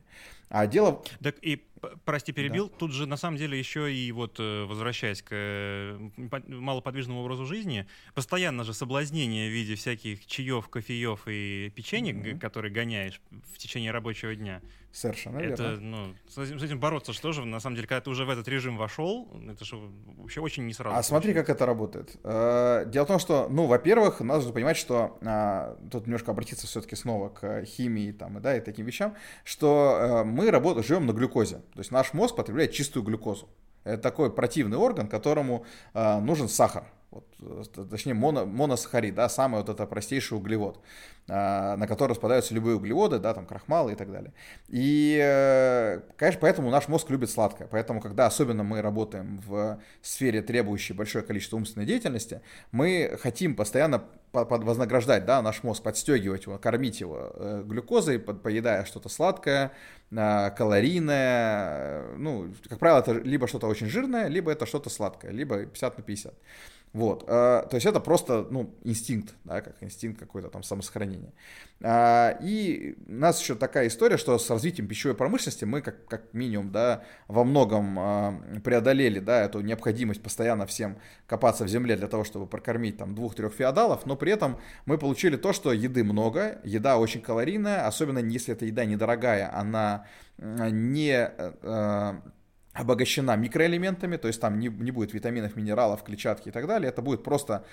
А дело... Так и, прости, перебил, да. тут же на самом деле еще и вот э, возвращаясь к э, малоподвижному образу жизни, постоянно же соблазнение в виде всяких чаев, кофеев и печенья, mm-hmm. которые гоняешь в течение рабочего дня. Совершенно это, верно. Ну, с, этим, с этим бороться что же, на самом деле, когда ты уже в этот режим вошел, это же вообще очень не сразу. А смотри, как это работает. Дело в том, что, ну, во-первых, надо понимать, что а, тут немножко обратиться все-таки снова к химии там, да, и таким вещам, что мы работаем, живем на глюкозе. То есть наш мозг потребляет чистую глюкозу. Это такой противный орган, которому э, нужен сахар. Вот, э, точнее, моно, моносахарид, да, самый вот это простейший углевод, э, на который распадаются любые углеводы, да, там крахмалы и так далее. И, э, конечно, поэтому наш мозг любит сладкое. Поэтому, когда особенно мы работаем в сфере, требующей большое количество умственной деятельности, мы хотим постоянно вознаграждать, да, наш мозг, подстегивать его, кормить его э, глюкозой, поедая что-то сладкое, э, калорийное, ну, как правило, это либо что-то очень жирное, либо это что-то сладкое, либо 50 на 50. Вот, э, то есть это просто, ну, инстинкт, да, как инстинкт какой-то там самосохранения. Э, и у нас еще такая история, что с развитием пищевой промышленности мы как, как минимум, да, во многом э, преодолели, да, эту необходимость постоянно всем копаться в земле для того, чтобы прокормить там двух-трех феодалов, но при этом мы получили то, что еды много, еда очень калорийная, особенно если эта еда недорогая, она не... Э, обогащена микроэлементами, то есть там не, не будет витаминов, минералов, клетчатки и так далее, это будет просто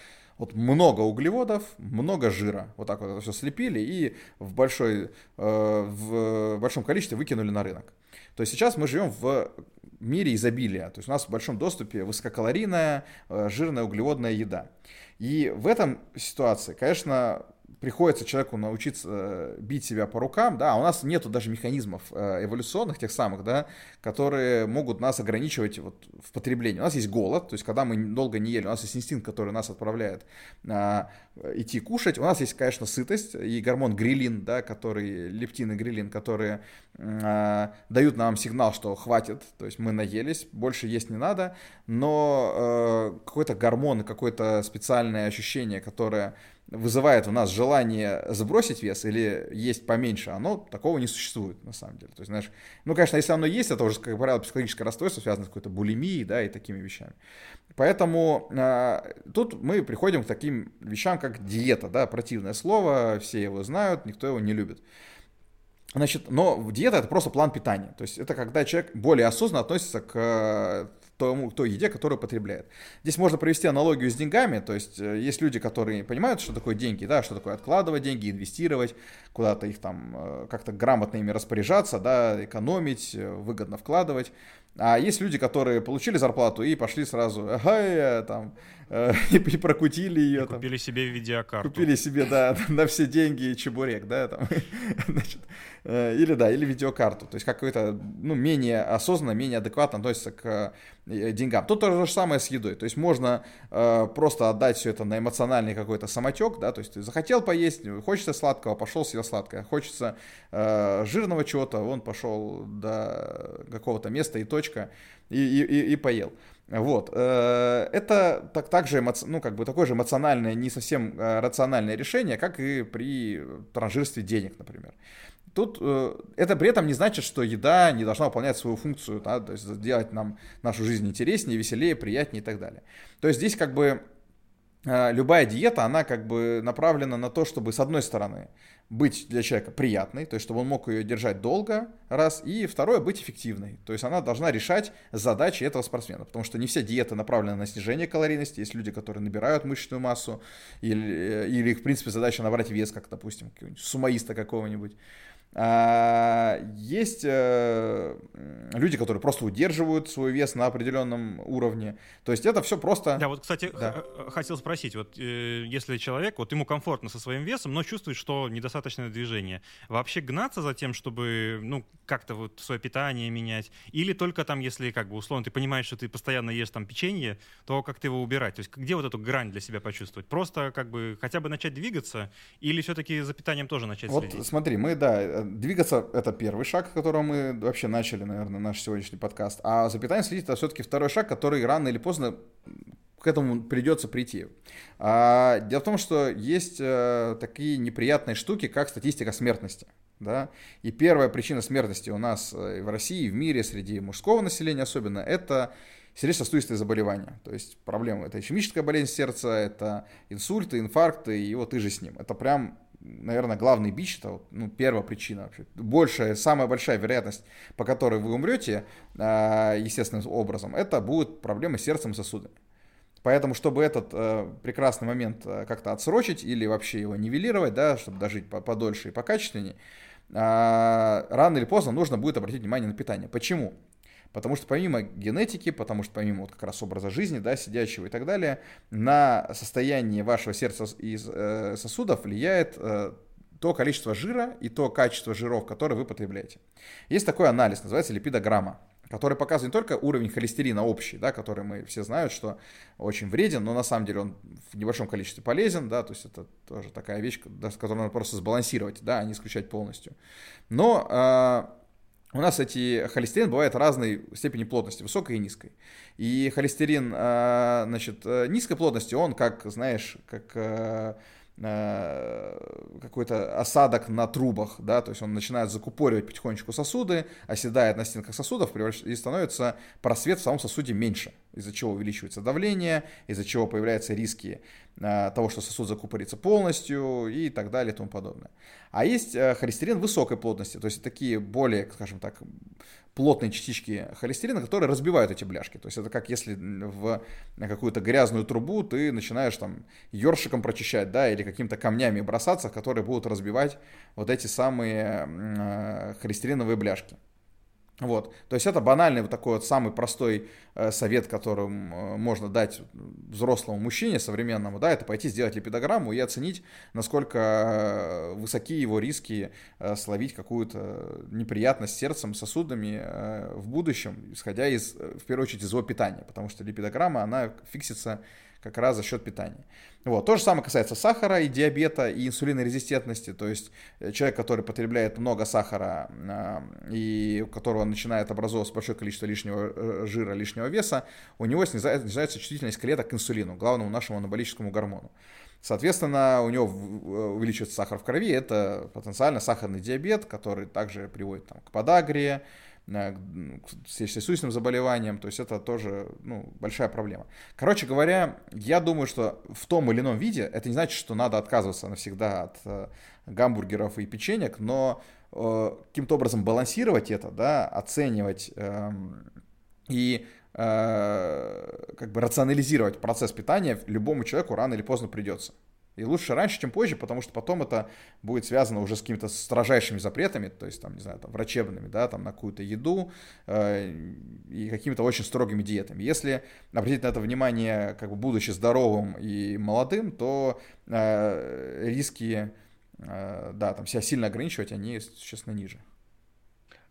вот много углеводов, много жира. Вот так вот это все слепили и в, большой, э, в большом количестве выкинули на рынок. То есть сейчас мы живем в мире изобилия, то есть у нас в большом доступе высококалорийная, э, жирная углеводная еда. И в этом ситуации, конечно, приходится человеку научиться э, бить себя по рукам, да, а у нас нету даже механизмов э, эволюционных, тех самых, да, которые могут нас ограничивать вот в потреблении. У нас есть голод, то есть когда мы долго не ели, у нас есть инстинкт, который нас отправляет а, идти кушать. У нас есть, конечно, сытость и гормон грилин, да, который, лептин и грилин, которые а, дают нам сигнал, что хватит, то есть мы наелись, больше есть не надо, но а, какой-то гормон, какое-то специальное ощущение, которое вызывает у нас желание сбросить вес или есть поменьше, оно такого не существует на самом деле. То есть, знаешь, ну, конечно, если оно есть, это уже, как правило, психологическое расстройство, связано с какой-то булимией, да, и такими вещами. Поэтому э, тут мы приходим к таким вещам, как диета, да, противное слово, все его знают, никто его не любит. Значит, но диета это просто план питания. То есть это когда человек более осознанно относится к тому, той еде, которую потребляет. Здесь можно провести аналогию с деньгами, то есть э, есть люди, которые понимают, что такое деньги, да, что такое откладывать деньги, инвестировать, куда-то их там э, как-то грамотно ими распоряжаться, да, экономить, э, выгодно вкладывать. А есть люди, которые получили зарплату и пошли сразу, ага, там, и, и прокутили ее. И там, купили себе видеокарту. Купили себе, да, на все деньги чебурек, да, там, значит, э, или, да, или видеокарту. То есть какой-то, ну, менее осознанно, менее адекватно относится к э, деньгам. Тут то же самое с едой. То есть можно э, просто отдать все это на эмоциональный какой-то самотек, да, то есть ты захотел поесть, хочется сладкого, пошел съел сладкое, хочется э, жирного чего-то, он пошел до какого-то места и точка, и, и, и поел. Вот. Э, это так, также ну, как бы такое же эмоциональное, не совсем э, рациональное решение, как и при транжирстве денег, например. Тут э, это при этом не значит, что еда не должна выполнять свою функцию, да, то есть сделать нам нашу жизнь интереснее, веселее, приятнее и так далее. То есть здесь как бы любая диета, она как бы направлена на то, чтобы с одной стороны быть для человека приятной, то есть чтобы он мог ее держать долго, раз, и второе, быть эффективной, то есть она должна решать задачи этого спортсмена, потому что не все диеты направлены на снижение калорийности, есть люди, которые набирают мышечную массу, или, э, или их, в принципе, задача набрать вес, как, допустим, сумоиста какого-нибудь, а, есть э, люди, которые просто удерживают свой вес на определенном уровне. То есть это все просто... Да, вот, кстати, да. хотел спросить, вот э, если человек, вот ему комфортно со своим весом, но чувствует, что недостаточное движение, вообще гнаться за тем, чтобы, ну, как-то вот свое питание менять, или только там, если, как бы, условно, ты понимаешь, что ты постоянно ешь там печенье, то как ты его убирать? То есть где вот эту грань для себя почувствовать? Просто, как бы, хотя бы начать двигаться, или все-таки за питанием тоже начать вот следить? смотри, мы, да, двигаться — это первый шаг, с которого мы вообще начали, наверное, наш сегодняшний подкаст. А за питанием следить — это все-таки второй шаг, который рано или поздно к этому придется прийти. А, дело в том, что есть а, такие неприятные штуки, как статистика смертности. Да? И первая причина смертности у нас э, в России, в мире, среди мужского населения особенно, это сердечно-сосудистые заболевания. То есть проблемы. Это ишемическая болезнь сердца, это инсульты, инфаркты, и вот ты же с ним. Это прям наверное, главный бич, это вот, ну, первая причина вообще. Большая, самая большая вероятность, по которой вы умрете а, естественным образом, это будут проблемы с сердцем и сосудами. Поэтому, чтобы этот э, прекрасный момент э, как-то отсрочить или вообще его нивелировать, да, чтобы дожить подольше и покачественнее, э, рано или поздно нужно будет обратить внимание на питание. Почему? Потому что помимо генетики, потому что помимо вот как раз образа жизни, да, сидящего и так далее, на состояние вашего сердца и э, сосудов влияет э, то количество жира и то качество жиров, которые вы потребляете. Есть такой анализ, называется липидограмма. который показывает не только уровень холестерина общий, да, который мы все знают, что очень вреден, но на самом деле он в небольшом количестве полезен, да, то есть это тоже такая вещь, с которой надо просто сбалансировать, да, а не исключать полностью. Но э, у нас эти холестерин бывает разной степени плотности, высокой и низкой. И холестерин, э, значит, э, низкой плотности, он как, знаешь, как... Э, Э, какой-то осадок на трубах, да, то есть он начинает закупоривать потихонечку сосуды, оседает на стенках сосудов и становится просвет в самом сосуде меньше, из-за чего увеличивается давление, из-за чего появляются риски того, что сосуд закупорится полностью и так далее и тому подобное. А есть э, холестерин высокой плотности, то есть такие более, скажем так, плотные частички холестерина, которые разбивают эти бляшки. То есть это как если в какую-то грязную трубу ты начинаешь там ёршиком прочищать, да, или какими-то камнями бросаться, которые будут разбивать вот эти самые э, холестериновые бляшки. Вот, то есть это банальный вот такой вот самый простой э, совет, которым э, можно дать взрослому мужчине современному, да, это пойти сделать липидограмму и оценить, насколько э, высоки его риски словить какую-то неприятность сердцем, сосудами в будущем, исходя из, в первую очередь, из его питания, потому что липидограмма, она фиксится как раз за счет питания. Вот. То же самое касается сахара и диабета, и инсулинорезистентности. То есть э, человек, который потребляет много сахара э, и у которого начинает образовываться большое количество лишнего э, жира, лишнего веса, у него снижается, снижается чувствительность клеток к инсулину, главному нашему анаболическому гормону. Соответственно, у него увеличивается сахар в крови, это потенциально сахарный диабет, который также приводит там, к подагре, сердечно-сосудистым заболеваниям, то есть это тоже ну, большая проблема. Короче говоря, я думаю, что в том или ином виде, это не значит, что надо отказываться навсегда от э, гамбургеров и печенек, но э, каким-то образом балансировать это, да, оценивать э, и э, как бы рационализировать процесс питания любому человеку рано или поздно придется. И лучше раньше, чем позже, потому что потом это будет связано уже с какими-то строжайшими запретами, то есть, там, не знаю, там, врачебными, да, там, на какую-то еду э, и какими-то очень строгими диетами. Если обратить на это внимание, как бы, будучи здоровым и молодым, то э, риски, э, да, там, себя сильно ограничивать, они существенно ниже.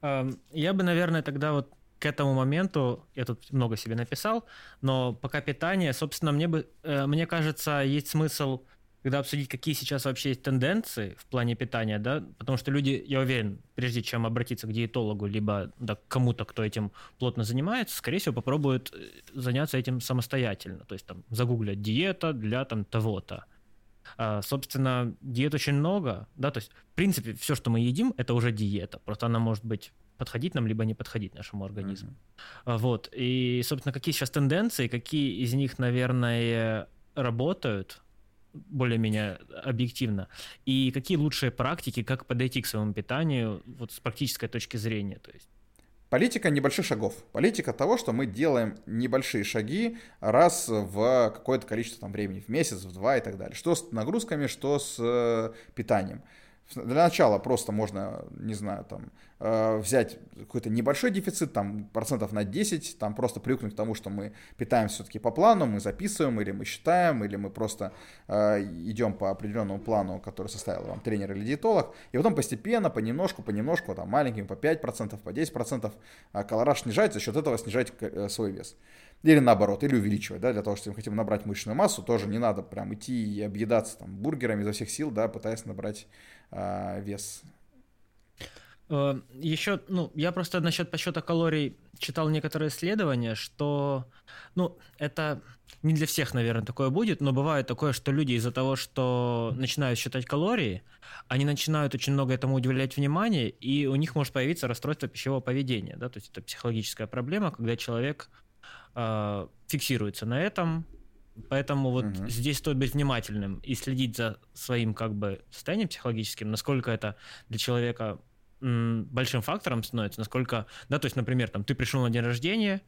Эм, я бы, наверное, тогда вот к этому моменту, я тут много себе написал, но пока питание, собственно, мне бы, э, мне кажется, есть смысл когда обсудить, какие сейчас вообще есть тенденции в плане питания, да, потому что люди, я уверен, прежде чем обратиться к диетологу, либо да, к кому-то, кто этим плотно занимается, скорее всего, попробуют э, заняться этим самостоятельно, то есть там загуглят диета для там того-то. А, собственно, диет очень много, да, то есть, в принципе, все, что мы едим, это уже диета, просто она может быть подходить нам, либо не подходить нашему организму. Mm-hmm. Вот, и, собственно, какие сейчас тенденции, какие из них, наверное, работают, более-менее объективно. И какие лучшие практики, как подойти к своему питанию вот с практической точки зрения? То есть Политика небольших шагов. Политика того, что мы делаем небольшие шаги раз в какое-то количество там, времени, в месяц, в два и так далее. Что с нагрузками, что с э, питанием. Для начала просто можно, не знаю, там, э, взять какой-то небольшой дефицит, там, процентов на 10, там, просто привыкнуть к тому, что мы питаемся все-таки по плану, мы записываем, или мы считаем, или мы просто э, идем по определенному плану, который составил вам тренер или диетолог, и потом постепенно, понемножку, понемножку, там, маленьким, по 5%, по 10%, э, колораж снижать, за счет этого снижать э, свой вес. Или наоборот, или увеличивать, да, для того, чтобы мы хотим набрать мышечную массу, тоже не надо прям идти и объедаться там бургерами изо всех сил, да, пытаясь набрать э, вес. Э, Еще, ну, я просто насчет подсчета калорий читал некоторые исследования, что, ну, это не для всех, наверное, такое будет, но бывает такое, что люди из-за того, что начинают считать калории, они начинают очень много этому уделять внимание, и у них может появиться расстройство пищевого поведения, да, то есть это психологическая проблема, когда человек э, фиксируется на этом, поэтому вот угу. здесь стоит быть внимательным и следить за своим как бы состоянием психологическим, насколько это для человека большим фактором становится, насколько, да, то есть, например, там ты пришел на день рождения,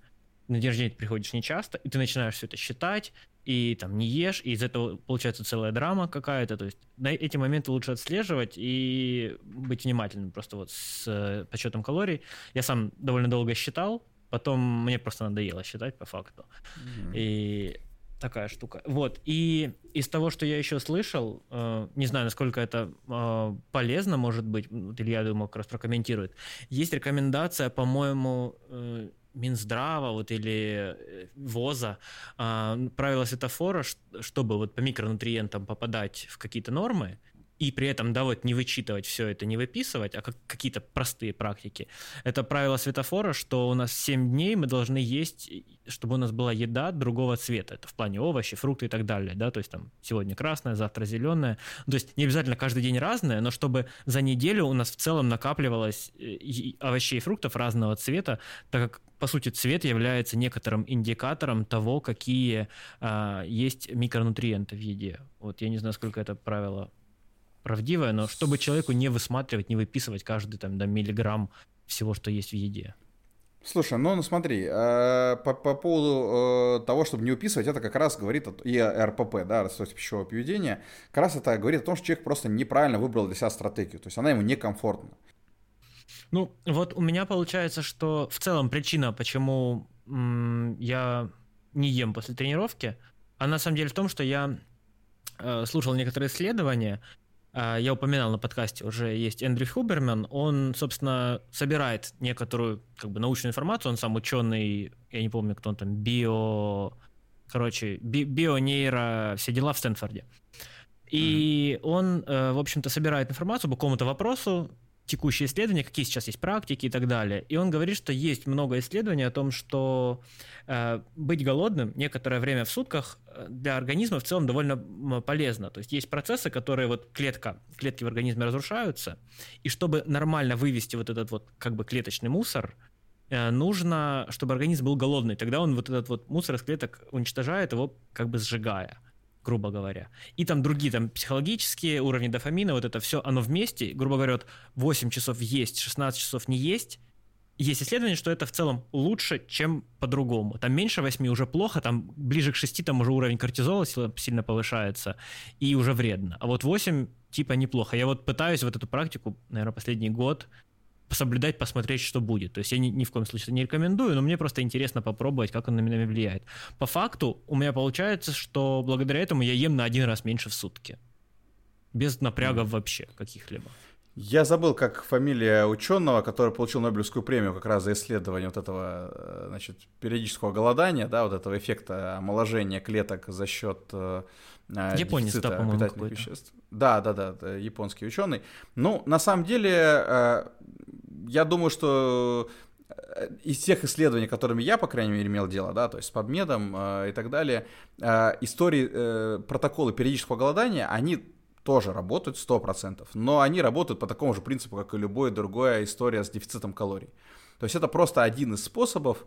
на день рождения ты приходишь нечасто, и ты начинаешь все это считать, и там не ешь, и из этого получается целая драма какая-то. То есть на эти моменты лучше отслеживать и быть внимательным просто вот с э, подсчетом калорий. Я сам довольно долго считал, Потом мне просто надоело считать по факту. Mm-hmm. И такая штука. Вот. И из того, что я еще слышал, э, не знаю, насколько это э, полезно, может быть, вот Илья, думаю, как раз прокомментирует. Есть рекомендация, по-моему, э, Минздрава вот или э, ВОЗа а, правила светофора, чтобы вот по микронутриентам попадать в какие-то нормы, и при этом, да, вот не вычитывать все это, не выписывать, а как какие-то простые практики. Это правило светофора, что у нас 7 дней мы должны есть, чтобы у нас была еда другого цвета. Это в плане овощи, фрукты и так далее, да, то есть там сегодня красная, завтра зеленая. То есть не обязательно каждый день разное, но чтобы за неделю у нас в целом накапливалось э, овощей и фруктов разного цвета, так как по сути, цвет является некоторым индикатором того, какие а, есть микронутриенты в еде. Вот я не знаю, сколько это правило правдивое, но чтобы человеку не высматривать, не выписывать каждый там да, миллиграмм всего, что есть в еде. Слушай, ну, ну смотри, э, по, по поводу э, того, чтобы не уписывать, это как раз говорит о, и РПП, да, расстройство пищевого поведения, как раз это говорит о том, что человек просто неправильно выбрал для себя стратегию, то есть она ему некомфортна. Ну, вот у меня получается, что в целом причина, почему м- я не ем после тренировки, она на самом деле в том, что я э, слушал некоторые исследования, я упоминал на подкасте, уже есть Эндрю Хуберман, он, собственно, собирает некоторую как бы научную информацию, он сам ученый, я не помню, кто он там, био... Короче, би, бионейро, все дела в Стэнфорде. И mm-hmm. он, э, в общем-то, собирает информацию по какому-то вопросу, текущие исследования, какие сейчас есть практики и так далее. И он говорит, что есть много исследований о том, что э, быть голодным некоторое время в сутках э, для организма в целом довольно полезно. То есть есть процессы, которые вот клетка, клетки в организме разрушаются, и чтобы нормально вывести вот этот вот как бы клеточный мусор, э, нужно, чтобы организм был голодный. Тогда он вот этот вот мусор из клеток уничтожает его как бы сжигая грубо говоря. И там другие, там психологические уровни дофамина, вот это все, оно вместе, грубо говоря, вот 8 часов есть, 16 часов не есть. Есть исследование, что это в целом лучше, чем по-другому. Там меньше 8 уже плохо, там ближе к 6 там уже уровень кортизола сильно повышается, и уже вредно. А вот 8 типа неплохо. Я вот пытаюсь вот эту практику, наверное, последний год соблюдать, посмотреть, что будет. То есть я ни, ни в коем случае не рекомендую, но мне просто интересно попробовать, как он на меня влияет. По факту у меня получается, что благодаря этому я ем на один раз меньше в сутки. Без напрягов вообще каких-либо. Я забыл, как фамилия ученого, который получил Нобелевскую премию как раз за исследование вот этого, э, значит, периодического голодания, да, вот этого эффекта омоложения клеток за счет э, э Японец, да, по-моему, веществ. Да, да, да, японский ученый. Ну, на самом деле, я думаю, что э, из тех исследований, которыми я, по крайней мере, имел дело, да, то есть с PubMed э, и так далее, э, истории, э, протоколы периодического голодания, они тоже работают 100%, но они работают по такому же принципу, как и любая другая история с дефицитом калорий. То есть это просто один из способов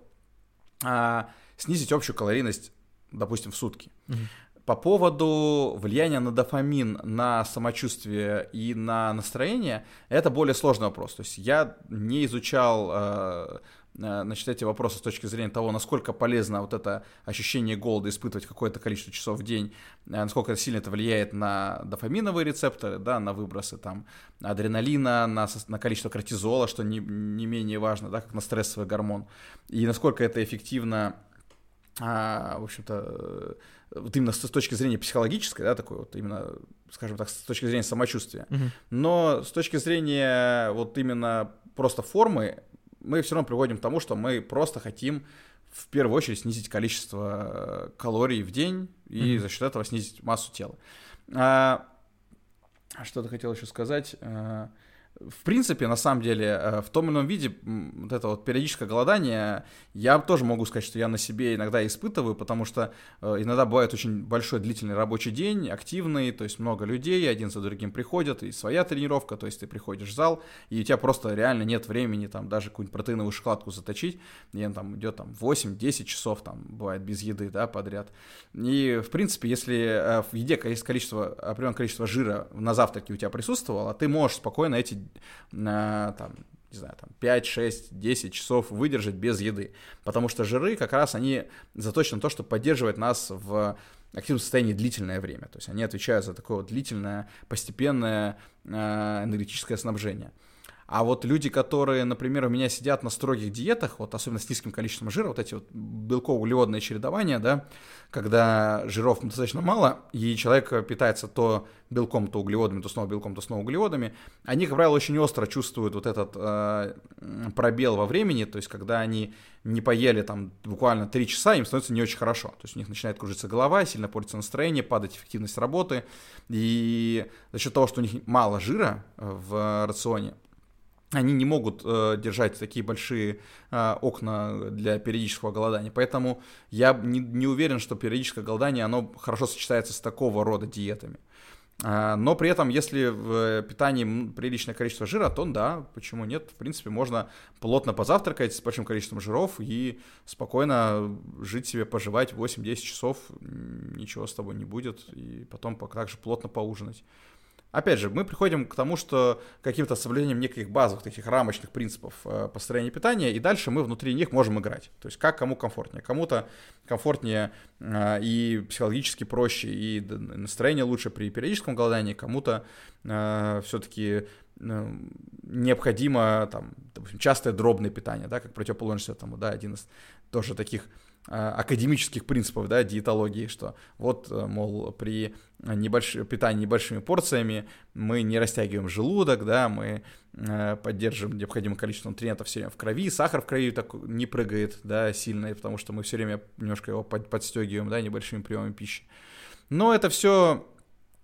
э, снизить общую калорийность, допустим, в сутки. Mm-hmm. По поводу влияния на дофамин, на самочувствие и на настроение, это более сложный вопрос. То есть я не изучал э, э, значит, эти вопросы с точки зрения того, насколько полезно вот это ощущение голода испытывать какое-то количество часов в день, э, насколько сильно это влияет на дофаминовые рецепторы, да, на выбросы там адреналина, на, на количество кортизола, что не, не менее важно, да, как на стрессовый гормон, и насколько это эффективно, а, в общем-то, вот именно с точки зрения психологической, да, такой вот именно, скажем так, с точки зрения самочувствия. Угу. Но с точки зрения вот именно просто формы, мы все равно приводим к тому, что мы просто хотим в первую очередь снизить количество калорий в день и угу. за счет этого снизить массу тела. А, что-то хотел еще сказать. А, в принципе, на самом деле, э, в том или ином виде вот это вот периодическое голодание, я тоже могу сказать, что я на себе иногда испытываю, потому что э, иногда бывает очень большой длительный рабочий день, активный, то есть много людей, один за другим приходят, и своя тренировка, то есть ты приходишь в зал, и у тебя просто реально нет времени там даже какую-нибудь протеиновую шоколадку заточить, и там идет там 8-10 часов, там бывает без еды, да, подряд. И, в принципе, если э, в еде есть количество, определенное количество жира на завтраке у тебя присутствовало, ты можешь спокойно эти там, не знаю, там 5, 6, 10 часов выдержать без еды. Потому что жиры как раз они заточены на то, чтобы поддерживать нас в активном состоянии длительное время. То есть они отвечают за такое вот длительное, постепенное э, энергетическое снабжение. А вот люди, которые, например, у меня сидят на строгих диетах, вот особенно с низким количеством жира, вот эти вот белково-углеводные чередования, да, когда жиров достаточно мало, и человек питается то белком, то углеводами, то снова белком, то снова углеводами, они, как правило, очень остро чувствуют вот этот э, пробел во времени, то есть когда они не поели там буквально 3 часа, им становится не очень хорошо. То есть у них начинает кружиться голова, сильно портится настроение, падать эффективность работы. И за счет того, что у них мало жира в рационе, они не могут э, держать такие большие э, окна для периодического голодания. Поэтому я не, не уверен, что периодическое голодание, оно хорошо сочетается с такого рода диетами. Э, но при этом, если в питании приличное количество жира, то да, почему нет? В принципе, можно плотно позавтракать с большим количеством жиров и спокойно жить себе, поживать 8-10 часов, ничего с тобой не будет, и потом также плотно поужинать. Опять же, мы приходим к тому, что каким-то соблюдением неких базовых таких рамочных принципов э, построения питания, и дальше мы внутри них можем играть. То есть как кому комфортнее. Кому-то комфортнее э, и психологически проще, и настроение лучше при периодическом голодании, кому-то э, все-таки необходимо там, допустим, частое дробное питание, да, как противоположность этому, да, один из тоже таких академических принципов, да, диетологии, что вот, э, мол, при небольш... питании небольшими порциями мы не растягиваем желудок, да, мы э, поддерживаем необходимое количество нутриентов все время в крови, сахар в крови так не прыгает, да, сильно, потому что мы все время немножко его подстегиваем, да, небольшими приемами пищи. Но это все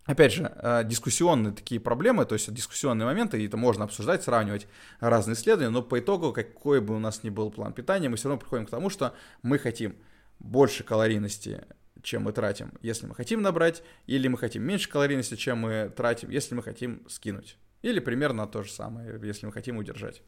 опять же, э, дискуссионные такие проблемы, то есть дискуссионные моменты, и это можно обсуждать, сравнивать разные исследования, но по итогу, какой бы у нас ни был план питания, мы все равно приходим к тому, что мы хотим больше калорийности, чем мы тратим, если мы хотим набрать, или мы хотим меньше калорийности, чем мы тратим, если мы хотим скинуть. Или примерно то же самое, если мы хотим удержать.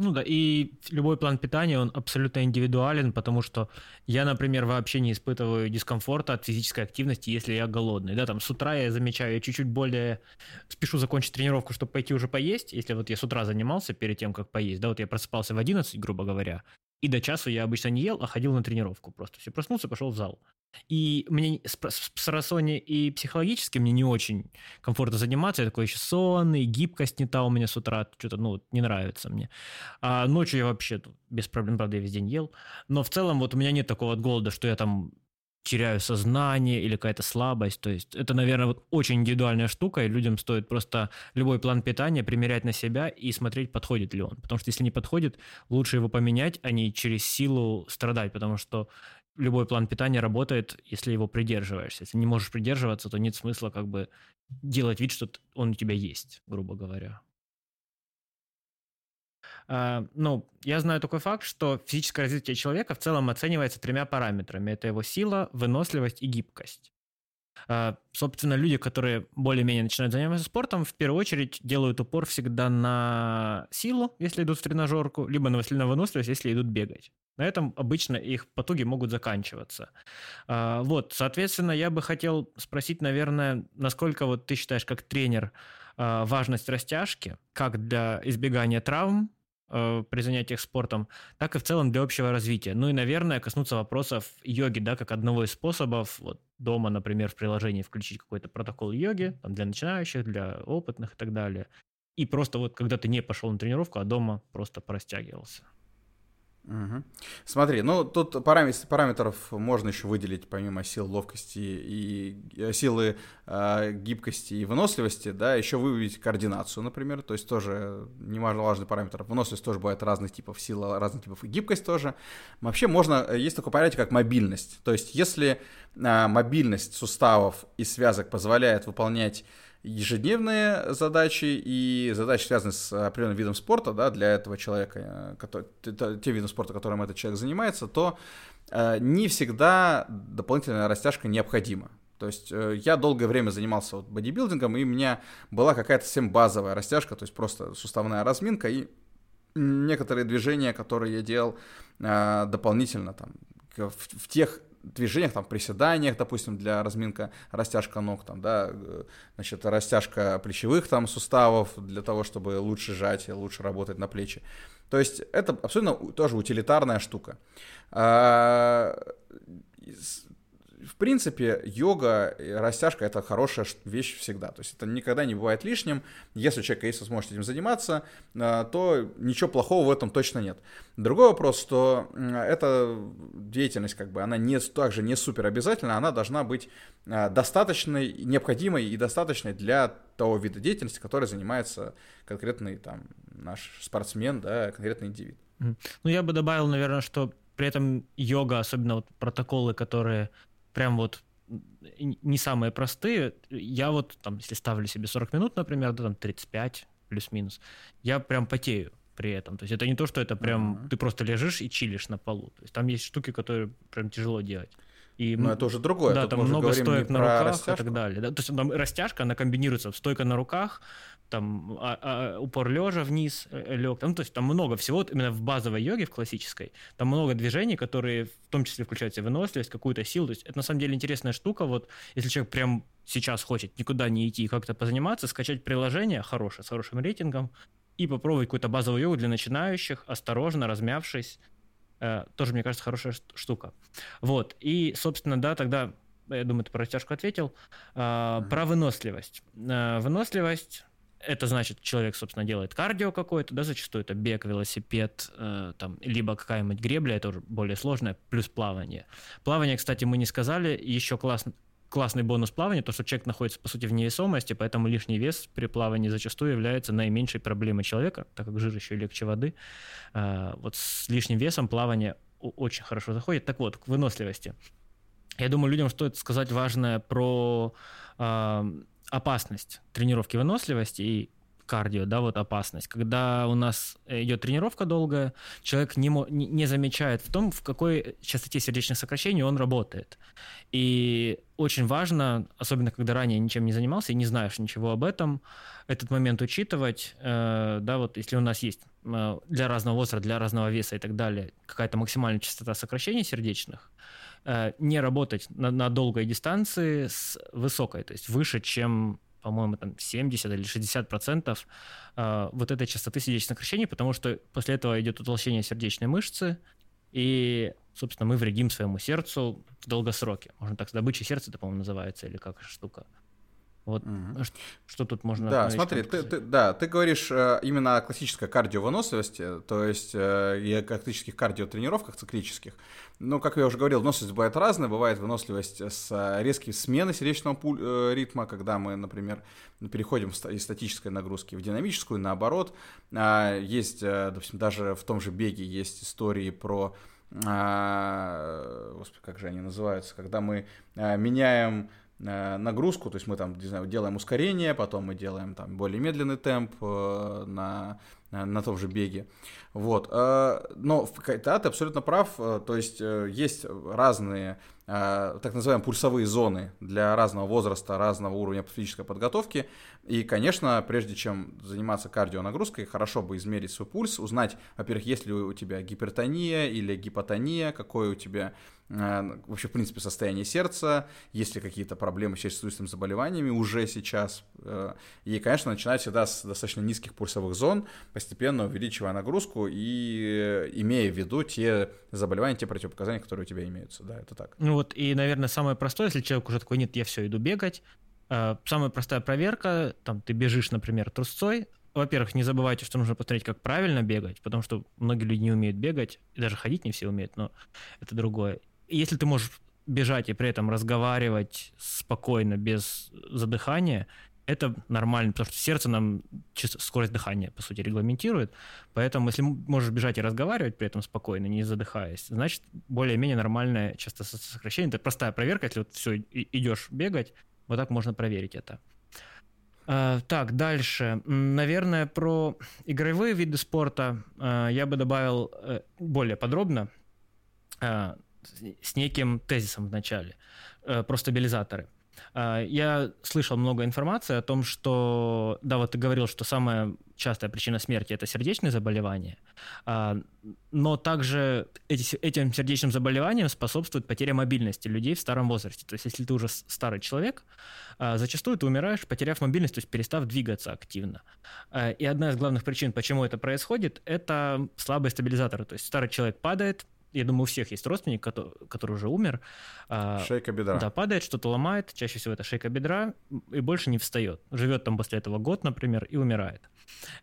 Ну да, и любой план питания, он абсолютно индивидуален, потому что я, например, вообще не испытываю дискомфорта от физической активности, если я голодный. Да, там с утра я замечаю, я чуть-чуть более спешу закончить тренировку, чтобы пойти уже поесть. Если вот я с утра занимался перед тем, как поесть, да, вот я просыпался в 11, грубо говоря, и до часу я обычно не ел, а ходил на тренировку просто. Все, проснулся, пошел в зал. И мне с, с, рассоне и психологически мне не очень комфортно заниматься. Я такой еще сонный, гибкость не та у меня с утра, что-то, ну, не нравится мне. А ночью я вообще без проблем, правда, я весь день ел. Но в целом вот у меня нет такого вот голода, что я там теряю сознание или какая-то слабость. То есть это, наверное, вот очень индивидуальная штука, и людям стоит просто любой план питания примерять на себя и смотреть, подходит ли он. Потому что если не подходит, лучше его поменять, а не через силу страдать, потому что любой план питания работает, если его придерживаешься. Если не можешь придерживаться, то нет смысла как бы делать вид, что он у тебя есть, грубо говоря. А, ну, я знаю такой факт, что физическое развитие человека в целом оценивается тремя параметрами. Это его сила, выносливость и гибкость. А, собственно, люди, которые более-менее начинают заниматься спортом, в первую очередь делают упор всегда на силу, если идут в тренажерку, либо на выносливость, если идут бегать. На этом обычно их потуги могут заканчиваться. А, вот, соответственно, я бы хотел спросить, наверное, насколько вот ты считаешь как тренер важность растяжки, как для избегания травм, при занятиях спортом, так и в целом для общего развития. Ну и, наверное, коснуться вопросов йоги, да, как одного из способов, вот дома, например, в приложении включить какой-то протокол йоги, там, для начинающих, для опытных и так далее. И просто вот, когда ты не пошел на тренировку, а дома просто простягивался. Угу. Смотри, ну тут параметр, параметров можно еще выделить помимо сил ловкости и силы э, гибкости и выносливости, да, еще выявить координацию, например, то есть тоже немаловажный параметр. Выносливость тоже бывает разных типов, сила разных типов и гибкость тоже. Вообще можно, э, есть такое понятие, как мобильность, то есть если э, мобильность суставов и связок позволяет выполнять ежедневные задачи и задачи, связанные с определенным видом спорта, да, для этого человека, э, который, те виды спорта, которым этот человек занимается, то э, не всегда дополнительная растяжка необходима. То есть э, я долгое время занимался вот бодибилдингом, и у меня была какая-то совсем базовая растяжка, то есть просто суставная разминка и некоторые движения, которые я делал дополнительно там в, в тех движениях, там, приседаниях, допустим, для разминка, растяжка ног, там, да, э, значит, растяжка плечевых там суставов для того, чтобы лучше жать лучше работать на плечи. То есть это абсолютно тоже утилитарная штука. Принципе, йога, растяжка — это хорошая вещь всегда. То есть это никогда не бывает лишним. Если у человека есть возможность этим заниматься, э, то ничего плохого в этом точно нет. Другой вопрос, что эта деятельность, как бы, она не, также не супер обязательна, она должна быть э, достаточной, необходимой и достаточной для того вида деятельности, который занимается конкретный там наш спортсмен, да, конкретный индивид. Ну, я бы добавил, наверное, что при этом йога, особенно вот протоколы, которые прям вот не самые простые, я вот там, если ставлю себе 40 минут, например, да, там 35 плюс-минус, я прям потею при этом. То есть это не то, что это прям uh-huh. ты просто лежишь и чилишь на полу. То есть там есть штуки, которые прям тяжело делать. И, Но это уже другое. Да, Тут там много стоек на руках растяжку. и так далее. Да? То есть там растяжка, она комбинируется в стойка на руках, там а, а, упор лежа вниз э, лег, там, то есть там много всего, именно в базовой йоге, в классической, там много движений, которые в том числе включают в себя выносливость, какую-то силу, то есть это на самом деле интересная штука, вот если человек прям сейчас хочет никуда не идти и как-то позаниматься, скачать приложение хорошее, с хорошим рейтингом, и попробовать какую-то базовую йогу для начинающих, осторожно, размявшись, э, тоже, мне кажется, хорошая штука. Вот, и, собственно, да, тогда я думаю, ты про растяжку ответил. mm-hmm. Про выносливость. Э, выносливость это значит, человек, собственно, делает кардио какое-то, да, зачастую это бег, велосипед, э, там, либо какая-нибудь гребля, это уже более сложное, плюс плавание. Плавание, кстати, мы не сказали, еще классно, классный бонус плавания, то, что человек находится, по сути, в невесомости, поэтому лишний вес при плавании зачастую является наименьшей проблемой человека, так как жир еще легче воды. Э, вот с лишним весом плавание очень хорошо заходит. Так вот, к выносливости. Я думаю, людям стоит сказать важное про опасность тренировки выносливости и кардио, да, вот опасность. Когда у нас идет тренировка долгая, человек не, не замечает в том, в какой частоте сердечных сокращений он работает. И очень важно, особенно когда ранее ничем не занимался и не знаешь ничего об этом, этот момент учитывать, э, да, вот если у нас есть э, для разного возраста, для разного веса и так далее какая-то максимальная частота сокращений сердечных, Э, не работать на, на долгой дистанции с высокой, то есть выше, чем по-моему, там 70 или 60 процентов э, вот этой частоты сердечных сокращений, потому что после этого идет утолщение сердечной мышцы, и, собственно, мы вредим своему сердцу в долгосроке. Можно так, добыча сердца, это, по-моему, называется, или как штука. Вот угу. что, что тут можно... Да, смотри, ты, ты, да, ты говоришь э, именно о классической кардиовыносливости, то есть э, и о классических кардиотренировках циклических. Ну, как я уже говорил, выносливость бывает разная. Бывает выносливость с резкой смены сердечного пуль, э, ритма, когда мы, например, переходим из статической нагрузки в динамическую, наоборот. Э, есть, э, допустим, даже в том же беге есть истории про... Э, господи, как же они называются? Когда мы э, меняем нагрузку, то есть мы там, не знаю, делаем ускорение, потом мы делаем там более медленный темп э, на, на том же беге. Вот. Э, но да, ты абсолютно прав, то есть есть разные так называемые пульсовые зоны для разного возраста, разного уровня физической подготовки. И, конечно, прежде чем заниматься кардионагрузкой, хорошо бы измерить свой пульс, узнать, во-первых, есть ли у тебя гипертония или гипотония, какой у тебя Э, вообще, в принципе, состояние сердца, есть ли какие-то проблемы с сердечно-сосудистыми заболеваниями уже сейчас. Э, и, конечно, начинать всегда с достаточно низких пульсовых зон, постепенно увеличивая нагрузку и э, имея в виду те заболевания, те противопоказания, которые у тебя имеются. Да, это так. Ну вот, и, наверное, самое простое, если человек уже такой, нет, я все, иду бегать, Самая простая проверка, там ты бежишь, например, трусцой, во-первых, не забывайте, что нужно посмотреть, как правильно бегать, потому что многие люди не умеют бегать, и даже ходить не все умеют, но это другое если ты можешь бежать и при этом разговаривать спокойно, без задыхания, это нормально, потому что сердце нам скорость дыхания, по сути, регламентирует. Поэтому, если можешь бежать и разговаривать при этом спокойно, не задыхаясь, значит, более-менее нормальное частота сокращения. Это простая проверка, если вот все, идешь бегать, вот так можно проверить это. Uh, так, дальше. Наверное, про игровые виды спорта uh, я бы добавил uh, более подробно с неким тезисом в начале, э, про стабилизаторы. А, я слышал много информации о том, что, да, вот ты говорил, что самая частая причина смерти это сердечные заболевания, а, но также эти, этим сердечным заболеваниям способствует потеря мобильности людей в старом возрасте. То есть, если ты уже старый человек, а, зачастую ты умираешь, потеряв мобильность, то есть перестав двигаться активно. И одна из главных причин, почему это происходит, это слабые стабилизаторы. То есть старый человек падает, я думаю, у всех есть родственник, который, который уже умер. А, шейка бедра. Да, падает, что-то ломает, чаще всего это шейка бедра, и больше не встает. Живет там после этого год, например, и умирает.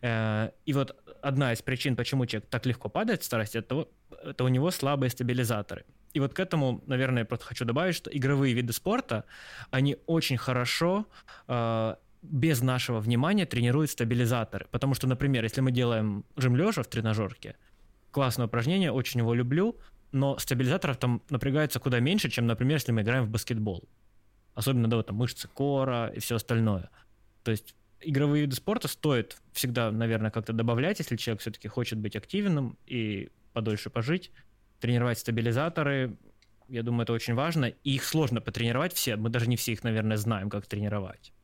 Э, и вот одна из причин, почему человек так легко падает в старости, это, это у него слабые стабилизаторы. И вот к этому, наверное, я просто хочу добавить, что игровые виды спорта, они очень хорошо э, без нашего внимания тренируют стабилизаторы. Потому что, например, если мы делаем жим лежа в тренажерке, классное упражнение, очень его люблю, но стабилизаторов там напрягается куда меньше, чем, например, если мы играем в баскетбол. Особенно, да, вот там мышцы кора и все остальное. То есть игровые виды спорта стоит всегда, наверное, как-то добавлять, если человек все-таки хочет быть активным и подольше пожить, тренировать стабилизаторы, я думаю, это очень важно. И их сложно потренировать все, мы даже не все их, наверное, знаем, как тренировать.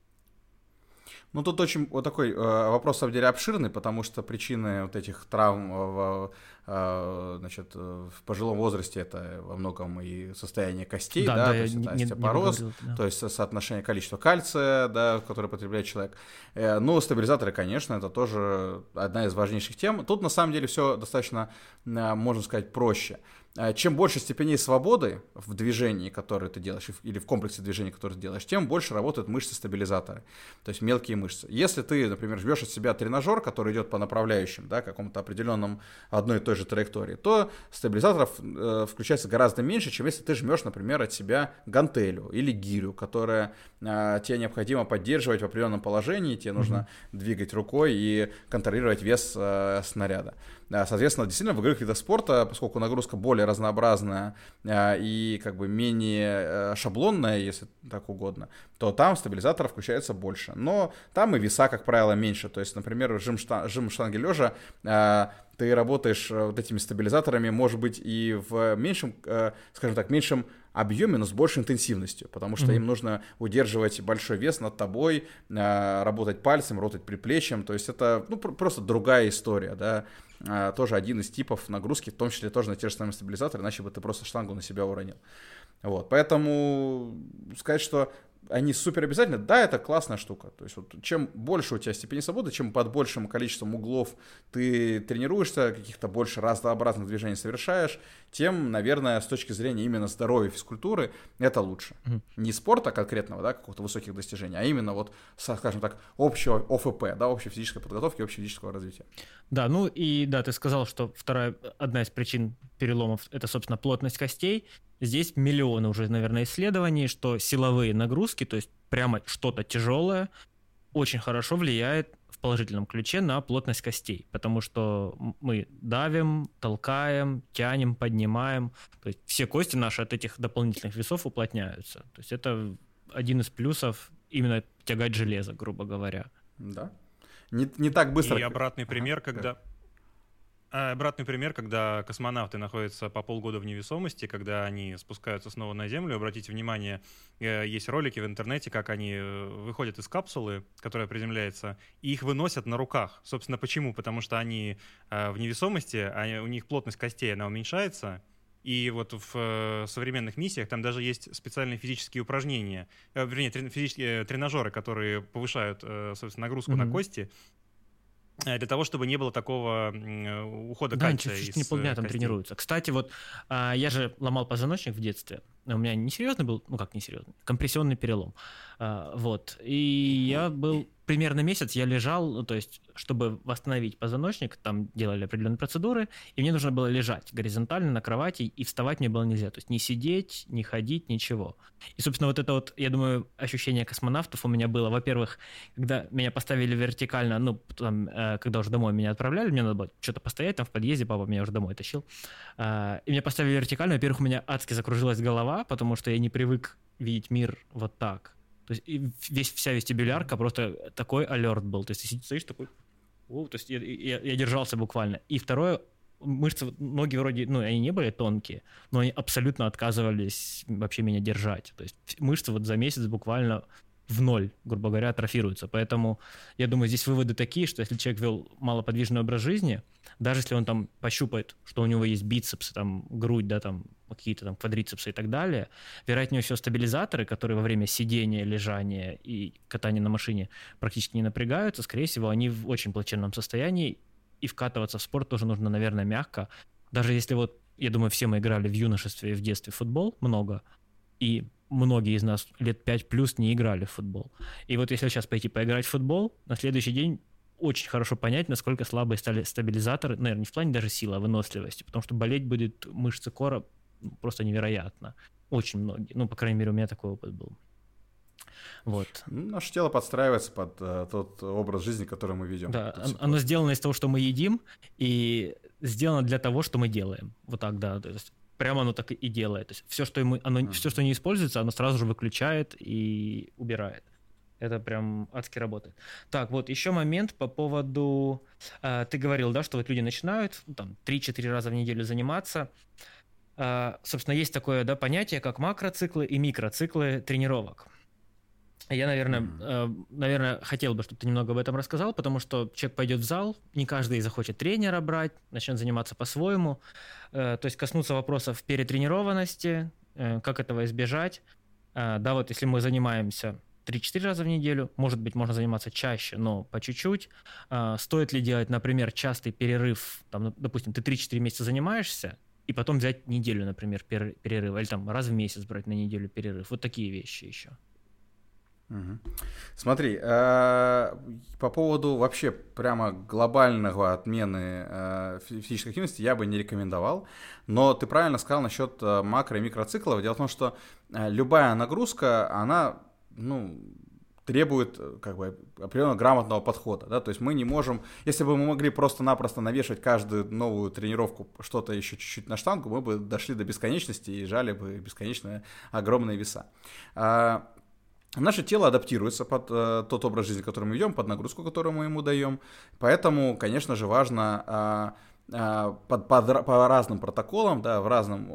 Ну, тут очень вот такой э, вопрос, на самом деле, обширный, потому что причины вот этих травм в, э, значит, в пожилом возрасте это во многом и состояние костей, да, да, да то есть это остеопороз, не, не да. то есть соотношение количества кальция, да, которое потребляет человек. Э, ну, стабилизаторы, конечно, это тоже одна из важнейших тем. Тут, на самом деле, все достаточно, э, можно сказать, проще. Э, чем больше степеней свободы в движении, которое ты делаешь, или в комплексе движений, которые ты делаешь, тем больше работают мышцы-стабилизаторы, то есть мелкие мышцы. Если ты, например, жмешь от себя тренажер, который идет по направляющим, да, какому-то определенному одной и той же траектории, то стабилизаторов э, включается гораздо меньше, чем если ты жмешь, например, от себя гантелю или гирю, которая э, тебе необходимо поддерживать в определенном положении, тебе mm-hmm. нужно двигать рукой и контролировать вес э, снаряда. Соответственно, действительно, в игровых видах спорта, поскольку нагрузка более разнообразная э, и как бы менее э, шаблонная, если так угодно, то там стабилизаторов включается больше. Но там и веса, как правило, меньше. То есть, например, жим, штан- жим штанги лежа э, ты работаешь вот этими стабилизаторами, может быть, и в меньшем, скажем так, меньшем объеме, но с большей интенсивностью, потому что mm-hmm. им нужно удерживать большой вес над тобой, работать пальцем, работать приплечьем, то есть это ну, просто другая история, да, а, тоже один из типов нагрузки, в том числе тоже на те же самые стабилизаторы, иначе бы ты просто штангу на себя уронил. Вот, поэтому сказать, что они супер обязательно, да, это классная штука. То есть вот чем больше у тебя степени свободы, чем под большим количеством углов ты тренируешься, каких-то больше разнообразных движений совершаешь, тем, наверное, с точки зрения именно здоровья физкультуры, это лучше. Mm-hmm. Не спорта конкретного, да, какого-то высоких достижений, а именно вот, скажем так, общего ОФП, да, общей физической подготовки, общего физического развития. Да, ну и да, ты сказал, что вторая, одна из причин переломов – это, собственно, плотность костей. Здесь миллионы уже, наверное, исследований, что силовые нагрузки, то есть прямо что-то тяжелое, очень хорошо влияет в положительном ключе на плотность костей, потому что мы давим, толкаем, тянем, поднимаем. То есть все кости наши от этих дополнительных весов уплотняются. То есть это один из плюсов именно тягать железо, грубо говоря. Да. Не, не так быстро. И обратный пример, ага. когда а, обратный пример, когда космонавты находятся по полгода в невесомости, когда они спускаются снова на Землю. Обратите внимание, э, есть ролики в интернете, как они э, выходят из капсулы, которая приземляется, и их выносят на руках. Собственно, почему? Потому что они э, в невесомости, они, у них плотность костей, она уменьшается, и вот в современных миссиях там даже есть специальные физические упражнения, вернее, физические тренажеры, которые повышают, собственно, нагрузку mm-hmm. на кости, Э, для того, чтобы не было такого э, ухода да, кальция. Да, чуть не полдня там тренируются. Кстати, вот а, я же ломал позвоночник в детстве. У меня несерьезный был, ну как несерьезный, компрессионный перелом. А, вот. И я был примерно месяц я лежал, ну, то есть, чтобы восстановить позвоночник, там делали определенные процедуры, и мне нужно было лежать горизонтально на кровати, и вставать мне было нельзя. То есть не сидеть, не ходить, ничего. И, собственно, вот это вот, я думаю, ощущение космонавтов у меня было, во-первых, когда меня поставили вертикально, ну, там, э, когда уже домой меня отправляли, мне надо было что-то постоять там в подъезде, папа меня уже домой тащил, э, и меня поставили вертикально, во-первых, у меня адски закружилась голова, потому что я не привык видеть мир вот так. То есть весь, вся вестибулярка просто такой алерт был. То есть ты стоишь такой... О, то есть я, я, я держался буквально. И второе, мышцы, ноги вроде, ну, они не были тонкие, но они абсолютно отказывались вообще меня держать. То есть мышцы вот за месяц буквально в ноль, грубо говоря, атрофируются. Поэтому я думаю, здесь выводы такие, что если человек вел малоподвижный образ жизни, даже если он там пощупает, что у него есть бицепсы, там, грудь, да, там, какие-то там квадрицепсы и так далее, вероятнее всего стабилизаторы, которые во время сидения, лежания и катания на машине практически не напрягаются, скорее всего, они в очень плачевном состоянии, и вкатываться в спорт тоже нужно, наверное, мягко. Даже если вот я думаю, все мы играли в юношестве и в детстве в футбол много, и многие из нас лет 5 плюс не играли в футбол. И вот если сейчас пойти поиграть в футбол, на следующий день очень хорошо понять, насколько слабые стали стабилизаторы, наверное, не в плане даже силы, а выносливости, потому что болеть будет мышцы кора просто невероятно. Очень многие. Ну, по крайней мере, у меня такой опыт был. Вот. Ну, наше тело подстраивается под э, тот образ жизни, который мы ведем. Да, оно сделано из того, что мы едим, и сделано для того, что мы делаем. Вот так, да. То есть прямо оно так и делает. То есть все, что, ему, оно, все, что не используется, оно сразу же выключает и убирает. Это прям адски работает. Так, вот еще момент по поводу... Э, ты говорил, да, что вот люди начинают ну, там 3-4 раза в неделю заниматься. Э, собственно, есть такое да, понятие, как макроциклы и микроциклы тренировок. Я, наверное, mm-hmm. э, наверное, хотел бы, чтобы ты немного об этом рассказал, потому что человек пойдет в зал, не каждый захочет тренера брать, начнет заниматься по-своему. Э, то есть коснуться вопросов перетренированности, э, как этого избежать. Э, да, вот если мы занимаемся 3-4 раза в неделю. Может быть, можно заниматься чаще, но по чуть-чуть. А, стоит ли делать, например, частый перерыв, там, ну, допустим, ты 3-4 месяца занимаешься, и потом взять неделю, например, перерыв, или там раз в месяц брать на неделю перерыв. Вот такие вещи еще. Смотри, э, по поводу вообще прямо глобального отмены э, физической активности я бы не рекомендовал, но ты правильно сказал насчет э, макро- и микроциклов. Дело в том, что любая нагрузка, она ну, требует как бы определенного грамотного подхода, да, то есть мы не можем, если бы мы могли просто-напросто навешивать каждую новую тренировку что-то еще чуть-чуть на штангу, мы бы дошли до бесконечности и жали бы бесконечные огромные веса. А, Наше тело адаптируется под э, тот образ жизни, который мы ведем, под нагрузку, которую мы ему даем. Поэтому, конечно же, важно э, под, под, по разным протоколам, да, в разном,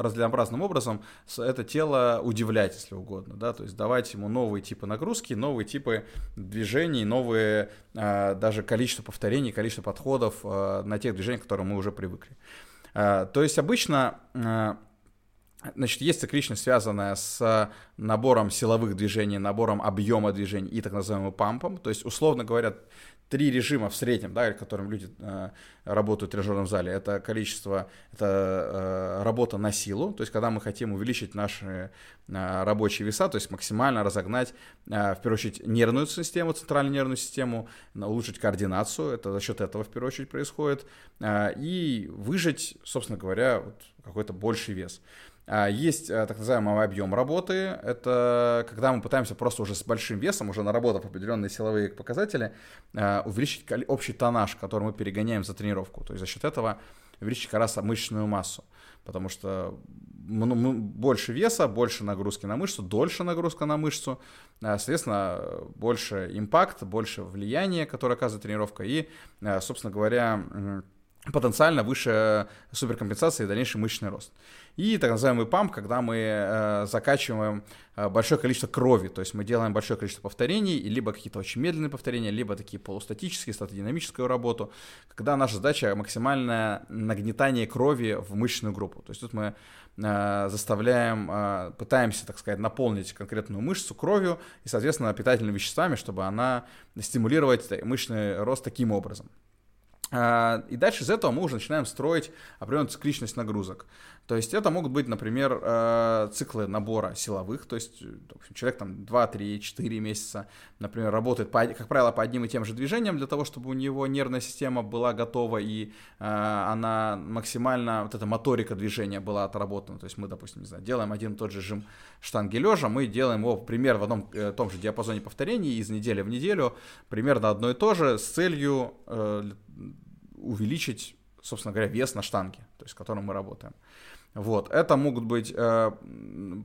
разнообразным образом это тело удивлять, если угодно, да, то есть давать ему новые типы нагрузки, новые типы движений, новые а, даже количество повторений, количество подходов а, на тех движениях, к которым мы уже привыкли. То есть обычно Значит, есть цикличность, связанная с набором силовых движений, набором объема движений и так называемым пампом. То есть, условно говоря, три режима в среднем, да, которым люди э, работают в тренажерном зале. Это количество, это э, работа на силу, то есть когда мы хотим увеличить наши э, рабочие веса, то есть максимально разогнать, э, в первую очередь, нервную систему, центральную нервную систему, улучшить координацию, это за счет этого в первую очередь происходит, э, и выжать, собственно говоря, вот какой-то больший вес. А, есть э, так называемый объем работы. Это когда мы пытаемся просто уже с большим весом, уже наработав определенные силовые показатели, э, увеличить общий тоннаж, который мы перегоняем за тренировку. То есть за счет этого увеличить как раз мышечную массу. Потому что больше веса, больше нагрузки на мышцу, дольше нагрузка на мышцу, э, соответственно, больше импакт, больше влияния, которое оказывает тренировка, и, собственно говоря, потенциально выше суперкомпенсации и дальнейший мышечный рост. И так называемый памп, когда мы э, закачиваем э, большое количество крови, то есть мы делаем большое количество повторений, либо какие-то очень медленные повторения, либо такие полустатические, статодинамическую работу, когда наша задача максимальное нагнетание крови в мышечную группу. То есть тут мы э, заставляем, э, пытаемся, так сказать, наполнить конкретную мышцу кровью и, соответственно, питательными веществами, чтобы она стимулировать мышечный рост таким образом. А, и дальше из этого мы уже начинаем строить определенную цикличность нагрузок. То есть это могут быть, например, э, циклы набора силовых, то есть человек там 2, 3, 4 месяца, например, работает, по, как правило, по одним и тем же движениям для того, чтобы у него нервная система была готова и э, она максимально, вот эта моторика движения была отработана. То есть мы, допустим, не знаю, делаем один и тот же жим штанги лежа, мы делаем его, пример, в одном э, том же диапазоне повторений из недели в неделю, примерно одно и то же с целью увеличить, собственно говоря, вес на штанге, то есть с которым мы работаем. Вот, это могут быть, э,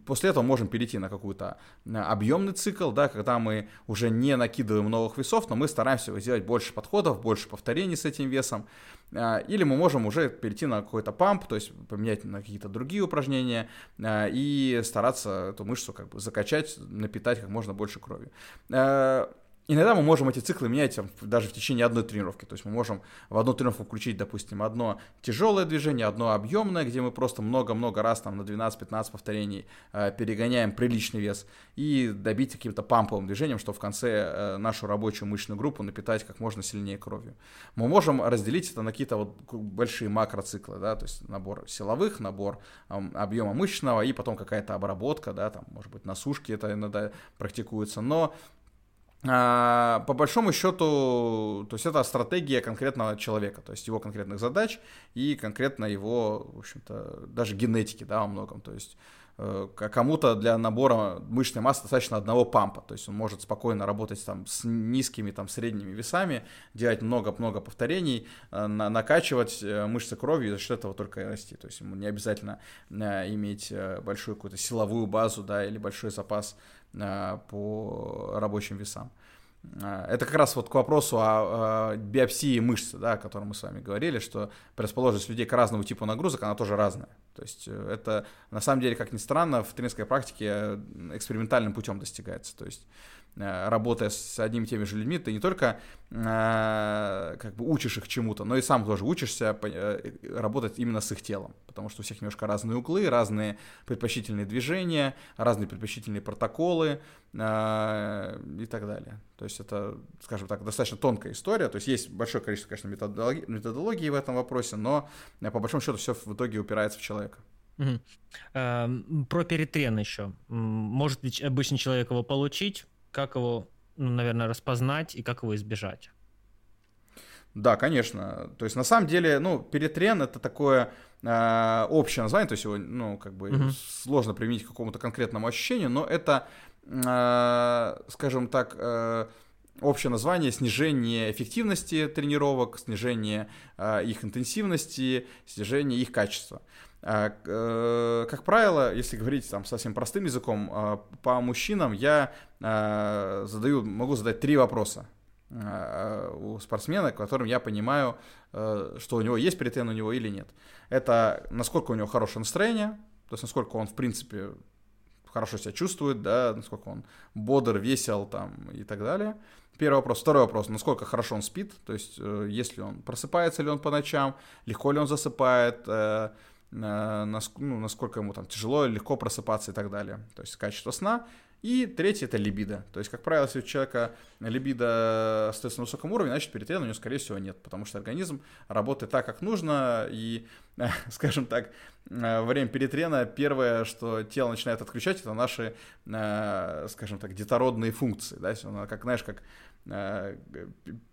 после этого можем перейти на какой-то объемный цикл, да, когда мы уже не накидываем новых весов, но мы стараемся сделать больше подходов, больше повторений с этим весом, э, или мы можем уже перейти на какой-то памп, то есть поменять на какие-то другие упражнения э, и стараться эту мышцу как бы закачать, напитать как можно больше крови. Э, Иногда мы можем эти циклы менять там, даже в течение одной тренировки. То есть мы можем в одну тренировку включить, допустим, одно тяжелое движение, одно объемное, где мы просто много-много раз там на 12-15 повторений э, перегоняем приличный вес и добить каким-то памповым движением, чтобы в конце э, нашу рабочую мышечную группу напитать как можно сильнее кровью. Мы можем разделить это на какие-то вот большие макроциклы, да, то есть набор силовых, набор э, объема мышечного и потом какая-то обработка, да, там, может быть, на сушке это иногда практикуется, но по большому счету, то есть это стратегия конкретного человека, то есть его конкретных задач и конкретно его, в общем-то, даже генетики, да, во многом, то есть э, кому-то для набора мышечной массы достаточно одного пампа, то есть он может спокойно работать там с низкими, там, средними весами, делать много-много повторений, э, накачивать э, мышцы кровью и за счет этого только расти, то есть ему не обязательно иметь большую какую-то силовую базу, да, или большой запас по рабочим весам. Э, это как раз вот к вопросу о, биопсии мышцы, да, о котором мы с вами говорили, что предрасположенность людей к разному типу нагрузок, она тоже разная. То есть э, это, на самом деле, как ни странно, в тренерской практике экспериментальным путем достигается. То есть Э, работая с одними и теми же людьми, ты не только э, как бы учишь их чему-то, но и сам тоже учишься э, работать именно с их телом, потому что у всех немножко разные углы, разные предпочтительные движения, разные предпочтительные протоколы э, и так далее. То есть это, скажем так, достаточно тонкая история, то есть есть большое количество, конечно, методологии, методологии в этом вопросе, но э, по большому счету все в итоге упирается в человека. Угу. Про перетрен еще. Может обычный человек его получить? Как его, ну, наверное, распознать и как его избежать? Да, конечно. То есть, на самом деле, ну, перетрен это такое э, общее название, то есть его, ну, как бы угу. сложно применить к какому-то конкретному ощущению, но это, э, скажем так, э, общее название снижение эффективности тренировок, снижение э, их интенсивности, снижение их качества. Э, как правило, если говорить там совсем простым языком, а, по мужчинам я а, задаю, могу задать три вопроса у спортсмена, которым я понимаю, э, что у него есть претен у него или нет. Это насколько у него хорошее настроение, то есть насколько он, в принципе, хорошо себя чувствует, да, насколько он бодр, весел там и так далее. Первый вопрос. Второй вопрос. Насколько хорошо он спит, то есть э, если он просыпается ли он по ночам, легко ли он засыпает, ну, насколько ему там тяжело, легко просыпаться и так далее. То есть качество сна. И третье это либидо. То есть, как правило, если у человека либидо остается на высоком уровне, значит, перетрена у него, скорее всего, нет, потому что организм работает так, как нужно, и, скажем так, во время перетрена первое, что тело начинает отключать, это наши, скажем так, детородные функции. Да? Как, знаешь, как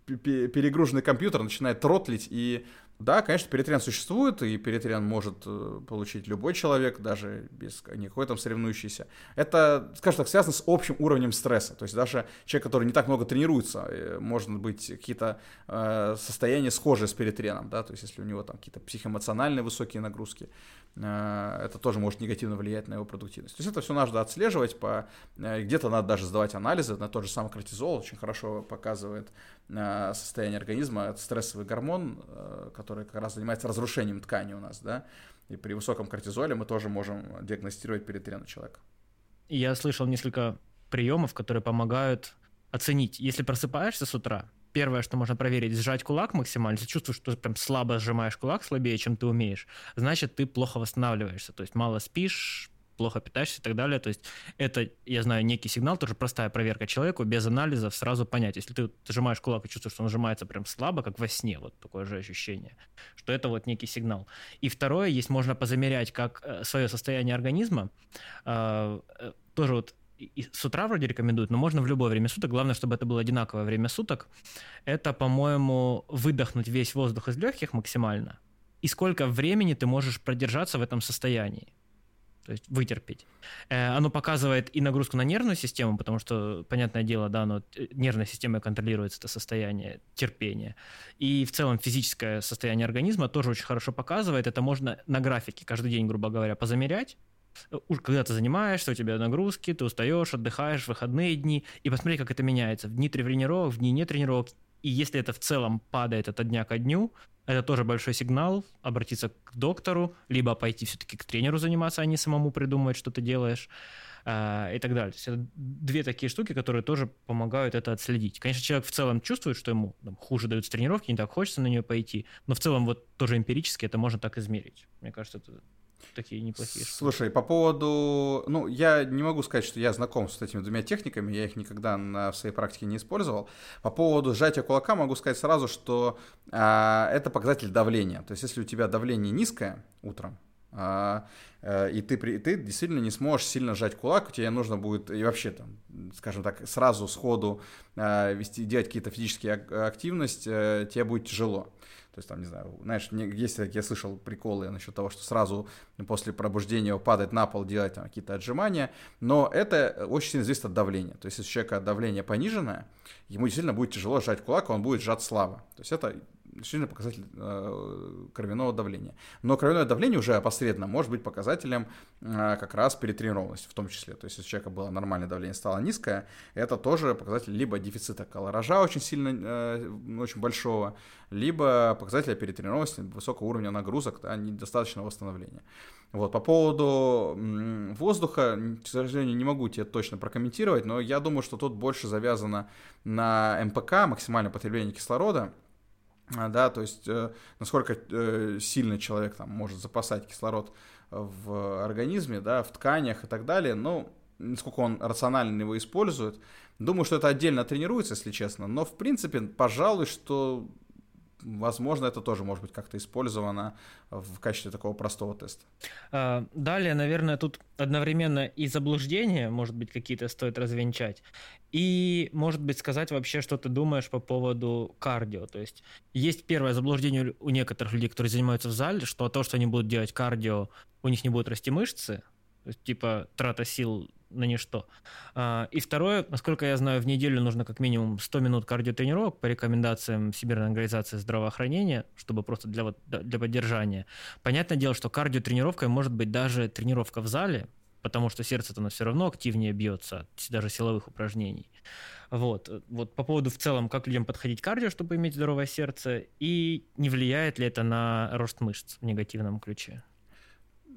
перегруженный компьютер начинает тротлить и да, конечно, перетрен существует, и перетрен может э, получить любой человек, даже без никакой там соревнующийся. Это, скажем так, связано с общим уровнем стресса. То есть даже человек, который не так много тренируется, э, может быть какие-то э, состояния схожие с перетреном, да, то есть если у него там какие-то психоэмоциональные высокие нагрузки, это тоже может негативно влиять на его продуктивность. То есть это все надо отслеживать, по, э, где-то надо даже сдавать анализы, на тот же самый кортизол очень хорошо показывает Э, состояние организма, это стрессовый гормон, э, который как раз занимается разрушением ткани у нас, да, и при высоком кортизоле мы тоже можем диагностировать перетрен человека. Я слышал несколько приемов, которые помогают оценить, если просыпаешься с утра, первое, что можно проверить, сжать кулак максимально. Если чувствуешь, что прям слабо сжимаешь кулак, слабее, чем ты умеешь, значит, ты плохо восстанавливаешься. То есть мало спишь, плохо питаешься и так далее. То есть это, я знаю, некий сигнал, тоже простая проверка человеку, без анализов сразу понять. Если ты сжимаешь кулак и чувствуешь, что он сжимается прям слабо, как во сне, вот такое же ощущение, что это вот некий сигнал. И второе, есть можно позамерять как э, свое состояние организма, э, э, тоже вот и с утра вроде рекомендуют, но можно в любое время суток. Главное, чтобы это было одинаковое время суток. Это, по-моему, выдохнуть весь воздух из легких максимально. И сколько времени ты можешь продержаться в этом состоянии то есть вытерпеть. Э, оно показывает и нагрузку на нервную систему, потому что, понятное дело, да, оно, э, нервная система контролируется это состояние терпения. И в целом физическое состояние организма тоже очень хорошо показывает. Это можно на графике каждый день, грубо говоря, позамерять, э, когда ты занимаешься, у тебя нагрузки, ты устаешь, отдыхаешь, выходные дни, и посмотри, как это меняется. В дни тренировок, в дни не тренировок. И если это в целом падает от дня ко дню, это тоже большой сигнал обратиться к доктору, либо пойти все-таки к тренеру заниматься, а не самому придумывать, что ты делаешь. э, и так далее. То есть это две такие штуки, которые тоже помогают это отследить. Конечно, человек в целом чувствует, что ему там, хуже даются тренировки, не так хочется на нее пойти, но в целом вот тоже эмпирически это можно так измерить. Мне кажется, это такие неплохие. Слушай, по поводу... Ну, я не могу сказать, что я знаком с этими двумя техниками, я их никогда на, своей практике не использовал. По поводу сжатия кулака могу сказать сразу, что а, это показатель давления. То есть, если у тебя давление низкое утром, а, а, и ты, ты действительно не сможешь сильно сжать кулак, тебе нужно будет, и вообще там, скажем так, сразу сходу а, вести, делать какие-то физические активности, а, тебе будет тяжело. То есть там, не знаю, знаешь, есть, я слышал приколы насчет того, что сразу после пробуждения падать на пол, делать там какие-то отжимания, но это очень сильно зависит от давления. То есть если у человека давление пониженное, ему действительно будет тяжело сжать кулак, он будет сжат слабо. То есть это сильный показатель э, кровяного давления. Но кровяное давление уже опосредованно может быть показателем э, как раз перетренированности в том числе. То есть, если у человека было нормальное давление, стало низкое, это тоже показатель либо дефицита колоража очень сильно, э, очень большого, либо показателя перетренированности, высокого уровня нагрузок, да, недостаточного восстановления. Вот, по поводу воздуха, к сожалению, не могу тебе точно прокомментировать, но я думаю, что тут больше завязано на МПК, максимальное потребление кислорода, да, то есть э, насколько э, сильно человек там может запасать кислород в организме, да, в тканях и так далее, ну, насколько он рационально его использует. Думаю, что это отдельно тренируется, если честно, но в принципе, пожалуй, что возможно, это тоже может быть как-то использовано в качестве такого простого теста. А, далее, наверное, тут одновременно и заблуждения, может быть, какие-то стоит развенчать, и, может быть, сказать вообще, что ты думаешь по поводу кардио. То есть есть первое заблуждение у некоторых людей, которые занимаются в зале, что то, что они будут делать кардио, у них не будут расти мышцы, то есть, типа трата сил на ничто. А, и второе, насколько я знаю, в неделю нужно как минимум 100 минут кардиотренировок по рекомендациям Всемирной организации здравоохранения, чтобы просто для, вот, для поддержания. Понятное дело, что кардиотренировкой может быть даже тренировка в зале, потому что сердце-то оно все равно активнее бьется даже силовых упражнений. Вот. вот по поводу в целом, как людям подходить к кардио, чтобы иметь здоровое сердце, и не влияет ли это на рост мышц в негативном ключе?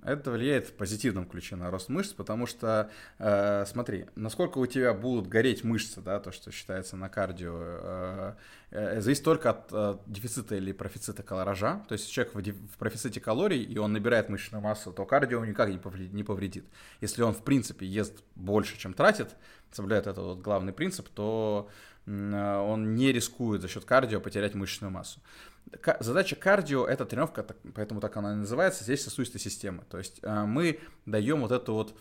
Это влияет в позитивном ключе на рост мышц, потому что, э, смотри, насколько у тебя будут гореть мышцы, да, то, что считается на кардио, э, э, зависит только от э, дефицита или профицита колоража. То есть, человек в, в профиците калорий, и он набирает мышечную массу, то кардио никак не повредит, не повредит. Если он, в принципе, ест больше, чем тратит, соблюдает этот вот главный принцип, то э, он не рискует за счет кардио потерять мышечную массу задача кардио — это тренировка, поэтому так она и называется, здесь сосудистой системы. То есть э, мы даем вот эту вот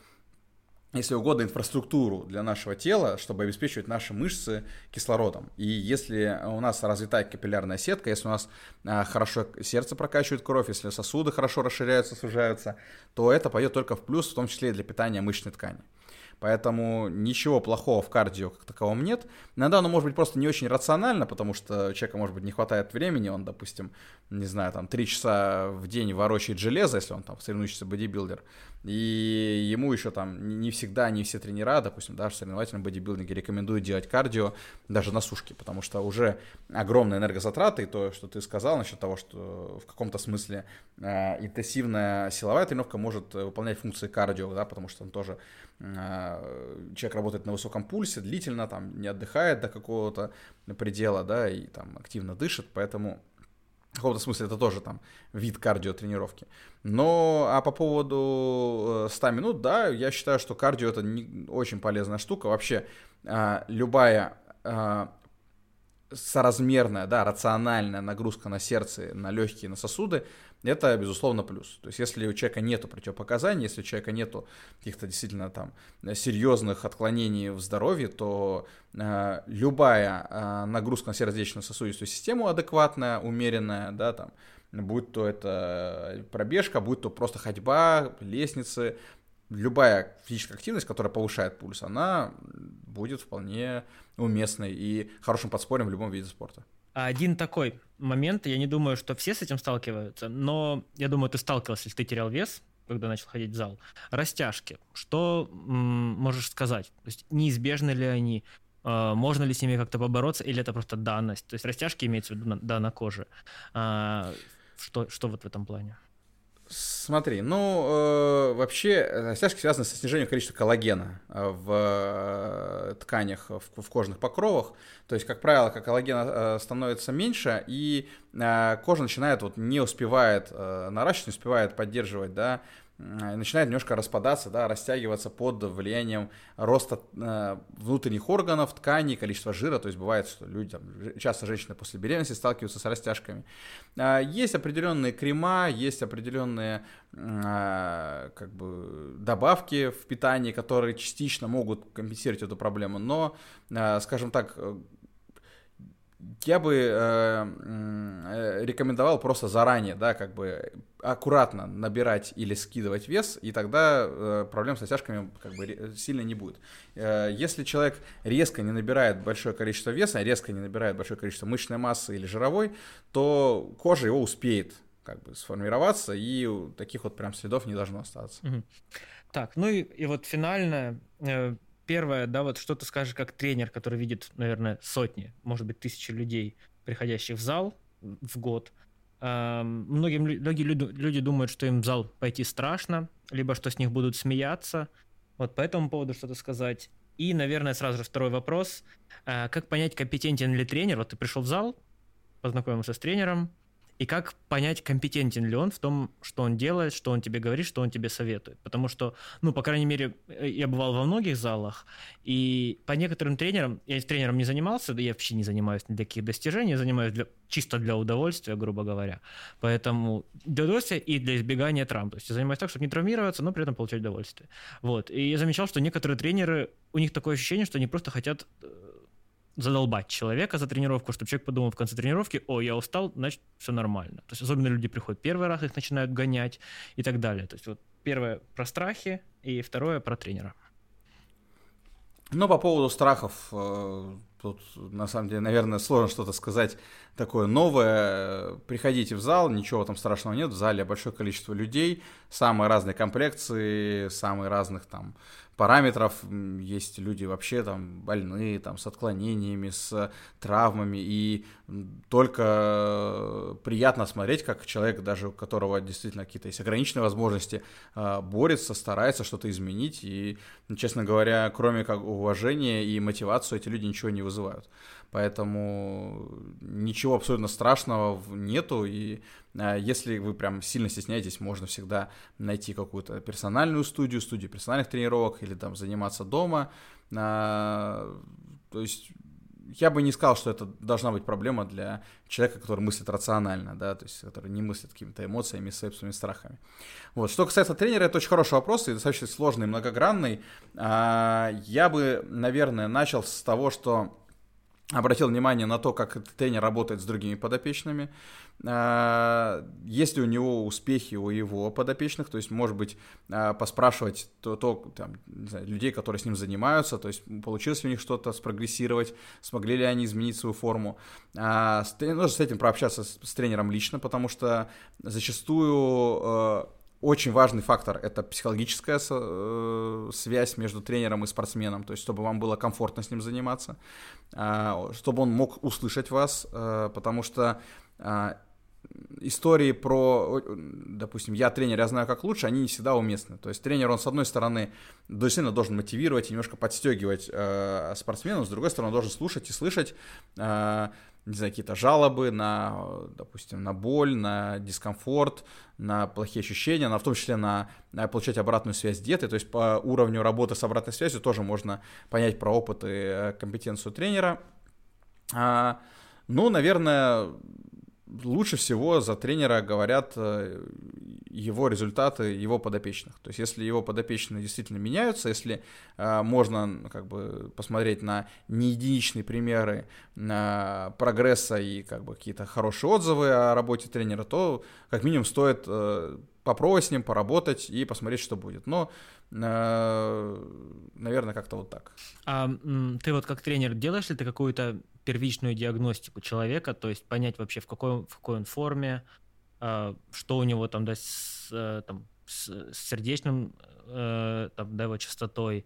если угодно, инфраструктуру для нашего тела, чтобы обеспечивать наши мышцы кислородом. И если у нас развитая капиллярная сетка, если у нас а, хорошо сердце прокачивает кровь, если сосуды хорошо расширяются, сужаются, то это пойдет только в плюс, в том числе и для питания мышечной ткани. Поэтому ничего плохого в кардио как таковом нет. Иногда оно может быть просто не очень рационально, потому что человека, может быть, не хватает времени, он, допустим, не знаю, там, три часа в день ворочает железо, если он там соревнующийся бодибилдер, и ему еще там не всегда, не все тренера, допустим, даже в соревновательном рекомендуют делать кардио даже на сушке, потому что уже огромные энергозатраты, и то, что ты сказал насчет того, что в каком-то смысле э, интенсивная силовая тренировка может выполнять функции кардио, да, потому что он тоже э, человек работает на высоком пульсе, длительно, там, не отдыхает до какого-то предела, да, и там активно дышит, поэтому в каком-то смысле это тоже там вид кардиотренировки. Но, а по поводу 100 э, минут, да, я считаю, что кардио это не, очень полезная штука. Вообще, а, любая соразмерная, да, рациональная нагрузка на сердце, на легкие, на сосуды, это, безусловно, плюс. То есть, если у человека нету противопоказаний, если у человека нету каких-то действительно там серьезных отклонений в здоровье, то э, любая э, нагрузка на сердечно-сосудистую систему адекватная, умеренная, да, там, будь то это пробежка, будь то просто ходьба, лестницы, любая физическая активность, которая повышает пульс, она будет вполне уместной и хорошим подспорьем в любом виде спорта. Один такой момент, я не думаю, что все с этим сталкиваются, но я думаю, ты сталкивался, если ты терял вес, когда начал ходить в зал. Растяжки. Что м- можешь сказать? То есть неизбежны ли они? Э, можно ли с ними как-то побороться, или это просто данность? То есть растяжки имеется в виду, на, да, на коже. А, что, что вот в этом плане? Смотри, ну, э, вообще растяжки связаны со снижением количества коллагена э, в э, тканях, в, в кожных покровах. То есть, как правило, как коллагена э, становится меньше, и э, кожа начинает, вот, не успевает э, наращивать, не успевает поддерживать, да, начинает немножко распадаться, да, растягиваться под влиянием роста э, внутренних органов, тканей, количества жира. То есть бывает, что люди, там, часто женщины после беременности сталкиваются с растяжками. Э, есть определенные крема, есть определенные э, как бы добавки в питании, которые частично могут компенсировать эту проблему. Но, э, скажем так, я бы э, э, рекомендовал просто заранее, да, как бы аккуратно набирать или скидывать вес, и тогда э, проблем с растяжками как бы сильно не будет. Э, если человек резко не набирает большое количество веса, резко не набирает большое количество мышечной массы или жировой, то кожа его успеет как бы сформироваться, и таких вот прям следов не должно остаться. Так, ну и, и вот финальное, э, первое, да, вот что ты скажешь как тренер, который видит, наверное, сотни, может быть, тысячи людей, приходящих в зал в год. Многие, многие люди, думают, что им в зал пойти страшно, либо что с них будут смеяться. Вот по этому поводу что-то сказать. И, наверное, сразу же второй вопрос. А, как понять, компетентен ли тренер? Вот ты пришел в зал, познакомился с тренером, и как понять, компетентен ли он в том, что он делает, что он тебе говорит, что он тебе советует. Потому что, ну, по крайней мере, э, я бывал во многих залах, и по некоторым тренерам, я тренером не занимался, да я вообще не занимаюсь ни для каких достижений, я занимаюсь для, чисто для удовольствия, грубо говоря. Поэтому для удовольствия и для избегания травм. То есть я занимаюсь так, чтобы не травмироваться, но при этом получать удовольствие. Вот. И я замечал, что некоторые тренеры, у них такое ощущение, что они просто хотят э, задолбать человека за тренировку, чтобы человек подумал в конце тренировки, о, я устал, значит, все нормально. То есть особенно люди приходят первый раз, их начинают гонять и так далее. То есть вот первое про страхи и второе про тренера. Ну, по поводу страхов, э, тут на самом деле, наверное, сложно что-то сказать такое новое. Приходите в зал, ничего там страшного нет. В зале большое количество людей, самые разные комплекции, самые разных там параметров. Есть люди вообще там больные, там с отклонениями, с травмами, и только приятно смотреть, как человек, даже у которого действительно какие-то есть ограниченные возможности, а, борется, старается что-то изменить, и, честно говоря, кроме как уважения и мотивацию, эти люди ничего не вызывают. Поэтому ничего абсолютно страшного нету, и а, если вы прям сильно стесняетесь, можно всегда найти какую-то персональную студию, студию персональных тренировок или там заниматься дома. А, то есть я бы не сказал, что это должна быть проблема для человека, который мыслит рационально, да, то есть который не мыслит какими-то эмоциями, собственными страхами. Вот. Что касается тренера, это очень хороший вопрос и достаточно сложный, многогранный. А, я бы, наверное, начал с того, что обратил внимание на то, как этот тренер работает с другими подопечными, а, есть ли у него успехи у его подопечных, то есть, может быть, а, поспрашивать то, то там, знаю, людей, которые с ним занимаются, то есть, получилось ли у них что-то спрогрессировать, смогли ли они изменить свою форму. А, нужно с этим прообщаться с, с тренером лично, потому что зачастую очень важный фактор — это психологическая э, связь между тренером и спортсменом, то есть чтобы вам было комфортно с ним заниматься, а, чтобы он мог услышать вас, э, потому что а, истории про, допустим, я тренер, я знаю как лучше, они не всегда уместны. То есть тренер, он с одной стороны действительно должен мотивировать и немножко подстегивать э, спортсмена, с другой стороны он должен слушать и слышать э, не знаю, какие-то жалобы на, допустим, на боль, на дискомфорт, на плохие ощущения, на, в том числе на, на получать обратную связь диеты, то есть по уровню работы с обратной связью тоже можно понять про опыт и э, компетенцию тренера. А, ну, наверное, лучше всего за тренера говорят э, его результаты его подопечных. То есть если его подопечные действительно меняются, если э, можно как бы посмотреть на неединичные примеры э, прогресса и как бы какие-то хорошие отзывы о работе тренера, то как минимум стоит э, попробовать с ним поработать и посмотреть, что будет. Но, э, наверное, как-то вот так. А ты вот как тренер делаешь ли ты какую-то первичную диагностику человека, то есть понять вообще в какой, в какой он форме, э, что у него там, да, с, э, там, с, сердечным, э, там, да, его частотой,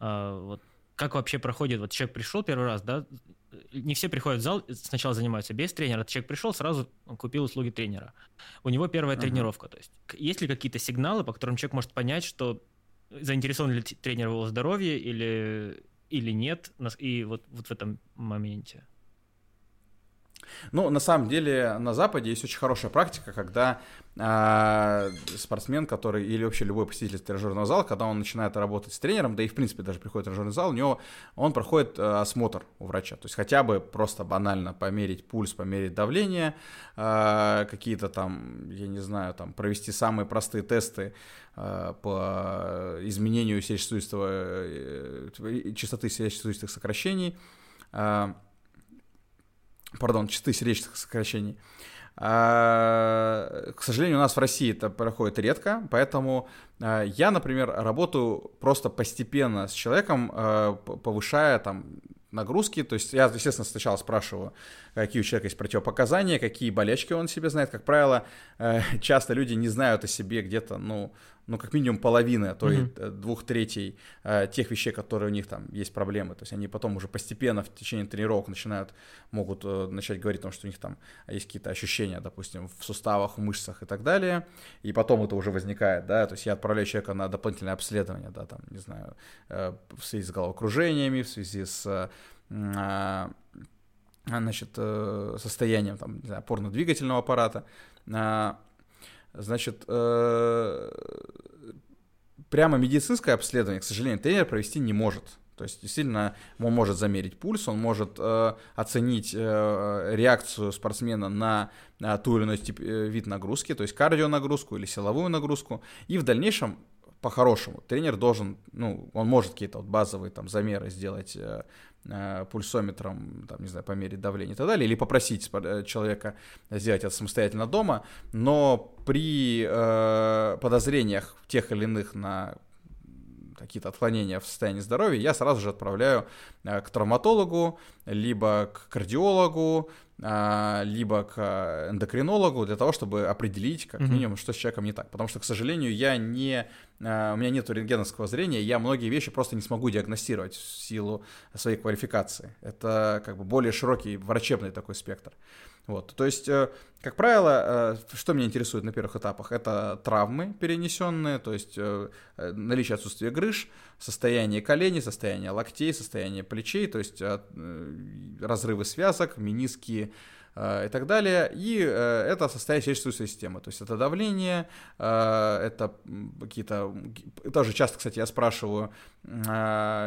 э, вот как вообще проходит, вот человек пришел первый раз, да, не все приходят в зал, сначала занимаются без тренера, человек пришел, сразу купил услуги тренера. У него первая uh-huh. тренировка, то есть есть ли какие-то сигналы, по которым человек может понять, что заинтересован ли тренер в его здоровье или, или нет, и вот, вот в этом моменте? Ну, на самом деле, на Западе есть очень хорошая практика, когда э, спортсмен, который или вообще любой посетитель тренажерного зала, когда он начинает работать с тренером, да и в принципе даже приходит в тренажерный зал, у него он проходит э, осмотр у врача, то есть хотя бы просто банально померить пульс, померить давление, э, какие-то там, я не знаю, там провести самые простые тесты э, по изменению сердечно-сосудистого, э, частоты сердечно-сосудистых сокращений. Пардон, частоты сердечных сокращений. А, к сожалению, у нас в России это проходит редко, поэтому а, я, например, работаю просто постепенно с человеком, а, повышая там нагрузки. То есть я, естественно, сначала спрашиваю, какие у человека есть противопоказания, какие болячки он себе знает. Как правило, э, часто люди не знают о себе где-то, ну, ну, как минимум половины, а то mm-hmm. и двух третей э, тех вещей, которые у них там есть проблемы. То есть они потом уже постепенно в течение тренировок начинают, могут э, начать говорить о том, что у них там есть какие-то ощущения, допустим, в суставах, в мышцах и так далее. И потом это уже возникает, да, то есть я отправляю человека на дополнительное обследование, да, там, не знаю, э, в связи с головокружениями, в связи с э, значит, э, состоянием там, знаю, опорно-двигательного аппарата. Э, значит, э, прямо медицинское обследование, к сожалению, тренер провести не может. То есть, действительно, он может замерить пульс, он может э, оценить э, реакцию спортсмена на, на ту или иной тип, э, вид нагрузки, то есть кардионагрузку или силовую нагрузку, и в дальнейшем по-хорошему тренер должен, ну, он может какие-то вот базовые там замеры сделать э, Э, пульсометром, там, не знаю, померить давление и так далее, или попросить э, человека сделать это самостоятельно дома, но при э, подозрениях тех или иных на какие-то отклонения в состоянии здоровья, я сразу же отправляю э, к травматологу, либо к кардиологу, а, либо к эндокринологу для того, чтобы определить как минимум, что с человеком не так. Потому что, к сожалению, я не, а, у меня нет рентгеновского зрения, я многие вещи просто не смогу диагностировать в силу своей квалификации. Это как бы более широкий врачебный такой спектр. Вот, то есть, э, как правило, э, что меня интересует на первых этапах, это травмы перенесенные, то есть э, наличие отсутствия грыж, состояние коленей, состояние локтей, состояние плечей, то есть разрывы связок, мениски, и так далее. И это состояние сердечно системы. То есть это давление, это какие-то... Тоже часто, кстати, я спрашиваю,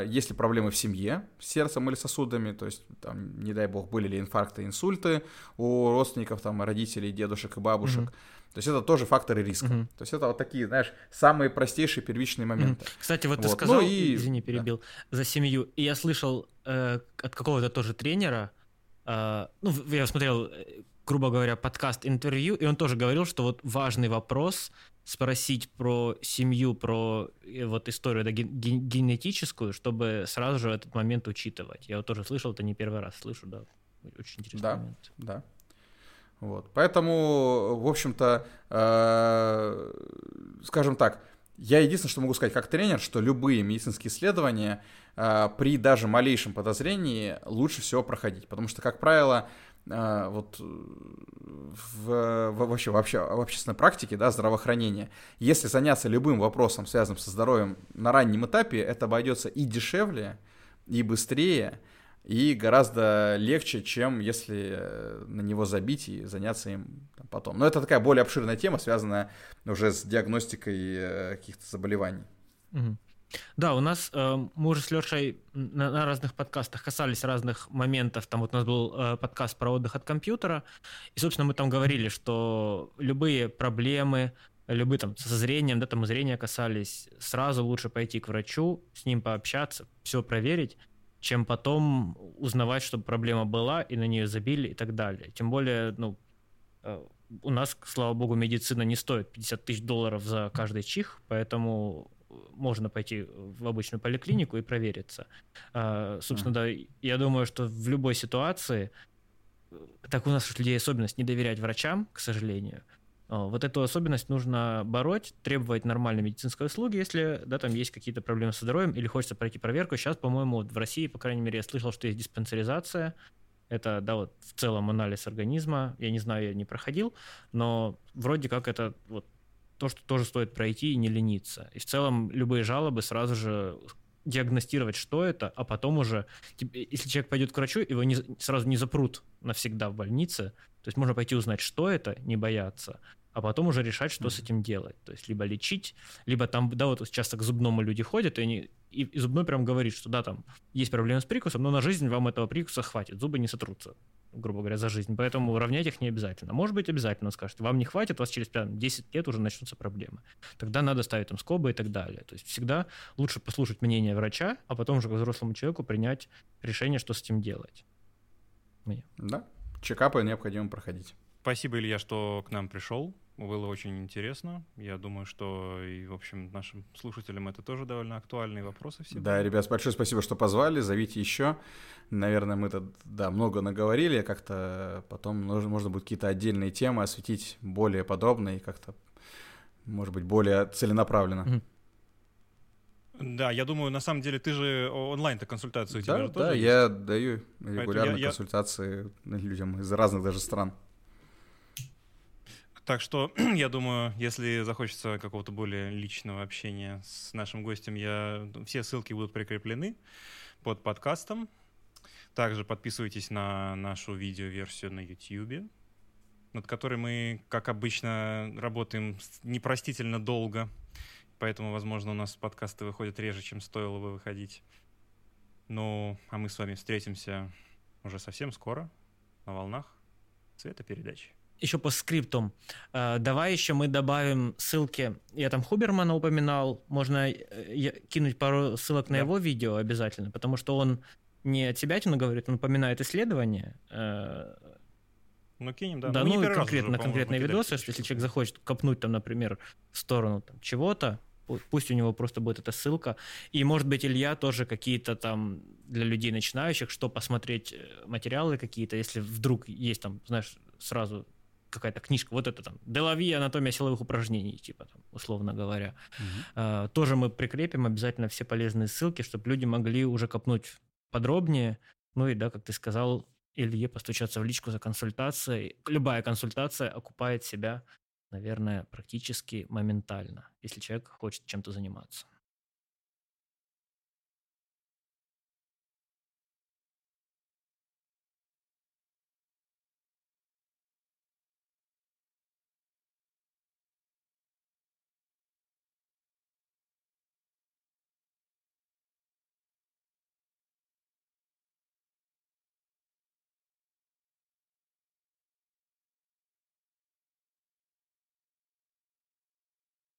есть ли проблемы в семье с сердцем или сосудами, то есть, там, не дай бог, были ли инфаркты, инсульты у родственников, там, родителей, дедушек и бабушек. Mm-hmm. То есть это тоже факторы риска. Mm-hmm. То есть это вот такие, знаешь, самые простейшие первичные моменты. Mm-hmm. Кстати, вот, вот. ты сказал, ну, и... извини, перебил, да. за семью. И я слышал э, от какого-то тоже тренера, э, ну, я смотрел, э, грубо говоря, подкаст интервью, и он тоже говорил, что вот важный вопрос спросить про семью, про э, вот историю да, ген- генетическую, чтобы сразу же этот момент учитывать. Я вот тоже слышал, это не первый раз слышу, да. Очень интересный да, момент. Да, вот. Поэтому, в общем-то, э, скажем так, я единственное, что могу сказать как тренер, что любые медицинские исследования э, при даже малейшем подозрении лучше всего проходить, потому что, как правило, э, вот в, в, вообще, вообще в общественной практике, да, здравоохранения, если заняться любым вопросом, связанным со здоровьем на раннем этапе, это обойдется и дешевле, и быстрее, и гораздо легче, чем если э, на него забить и заняться им потом. Но это такая более обширная тема, связанная уже с диагностикой э, каких-то заболеваний. Да, у нас э, мы уже с Лешей на, разных подкастах касались разных моментов. Там вот у нас был подкаст про отдых от компьютера, и, собственно, мы там говорили, что любые проблемы, любые там со зрением, да, там зрения касались, сразу лучше пойти к врачу, с ним пообщаться, все проверить, чем потом узнавать, что проблема была, и на нее забили и так далее. Тем более, ну, э, у нас, слава богу, медицина не стоит 50 тысяч долларов за каждый чих, поэтому можно пойти в обычную поликлинику и провериться. А, собственно, да, я думаю, что в любой ситуации, так у нас у людей особенность не доверять врачам, к сожалению, Вот эту особенность нужно бороть, требовать нормальной медицинской услуги, если да, там есть какие-то проблемы со здоровьем или хочется пройти проверку. Сейчас, по-моему, вот в России, по крайней мере, я слышал, что есть диспансеризация. Это, да, вот в целом анализ организма. Я не знаю, я не проходил, но вроде как это вот то, что тоже стоит пройти и не лениться. И в целом любые жалобы сразу же диагностировать, что это, а потом уже, если человек пойдет к врачу, его не, сразу не запрут навсегда в больнице, то есть можно пойти узнать, что это, не бояться, а потом уже решать, что mm-hmm. с этим делать. То есть либо лечить, либо там, да, вот часто к зубному люди ходят, и, они, и, и зубной прям говорит, что да, там есть проблемы с прикусом, но на жизнь вам этого прикуса хватит, зубы не сотрутся грубо говоря, за жизнь. Поэтому уравнять их не обязательно. Может быть, обязательно скажет, вам не хватит, у вас через 10 лет уже начнутся проблемы. Тогда надо ставить там скобы и так далее. То есть всегда лучше послушать мнение врача, а потом уже к взрослому человеку принять решение, что с этим делать. Мне. Да, чекапы необходимо проходить. Спасибо, Илья, что к нам пришел. Было очень интересно. Я думаю, что и, в общем, нашим слушателям это тоже довольно актуальные вопросы все. Да, ребят, большое спасибо, что позвали. Зовите еще. Наверное, мы тут, да, много наговорили. Как-то потом нужно, можно будет какие-то отдельные темы осветить более подробно и как-то, может быть, более целенаправленно. Да, я думаю, на самом деле ты же онлайн-то консультацию да, тебя да, тоже я есть? даю регулярно я, консультации я... людям из разных даже стран. Так что, я думаю, если захочется какого-то более личного общения с нашим гостем, я... все ссылки будут прикреплены под подкастом. Также подписывайтесь на нашу видеоверсию на YouTube, над которой мы, как обычно, работаем непростительно долго. Поэтому, возможно, у нас подкасты выходят реже, чем стоило бы выходить. Ну, а мы с вами встретимся уже совсем скоро на волнах цвета передачи еще по скриптам. Э, давай еще мы добавим ссылки. Я там Хубермана упоминал. Можно э, кинуть пару ссылок на да. его видео обязательно, потому что он не от себя говорит, он упоминает исследования. Э, ну, кинем, да. Да, ну, ну конкретно, уже, конкретные видосы, если человек захочет копнуть там, например, в сторону там, чего-то, пусть у него просто будет эта ссылка. И, может быть, Илья тоже какие-то там для людей начинающих, что посмотреть материалы какие-то, если вдруг есть там, знаешь, сразу какая-то книжка, вот это там, Делави, анатомия силовых упражнений, типа там, условно говоря. Угу. А, тоже мы прикрепим обязательно все полезные ссылки, чтобы люди могли уже копнуть подробнее. Ну и да, как ты сказал, Илье постучаться в личку за консультацией. Любая консультация окупает себя, наверное, практически моментально, если человек хочет чем-то заниматься.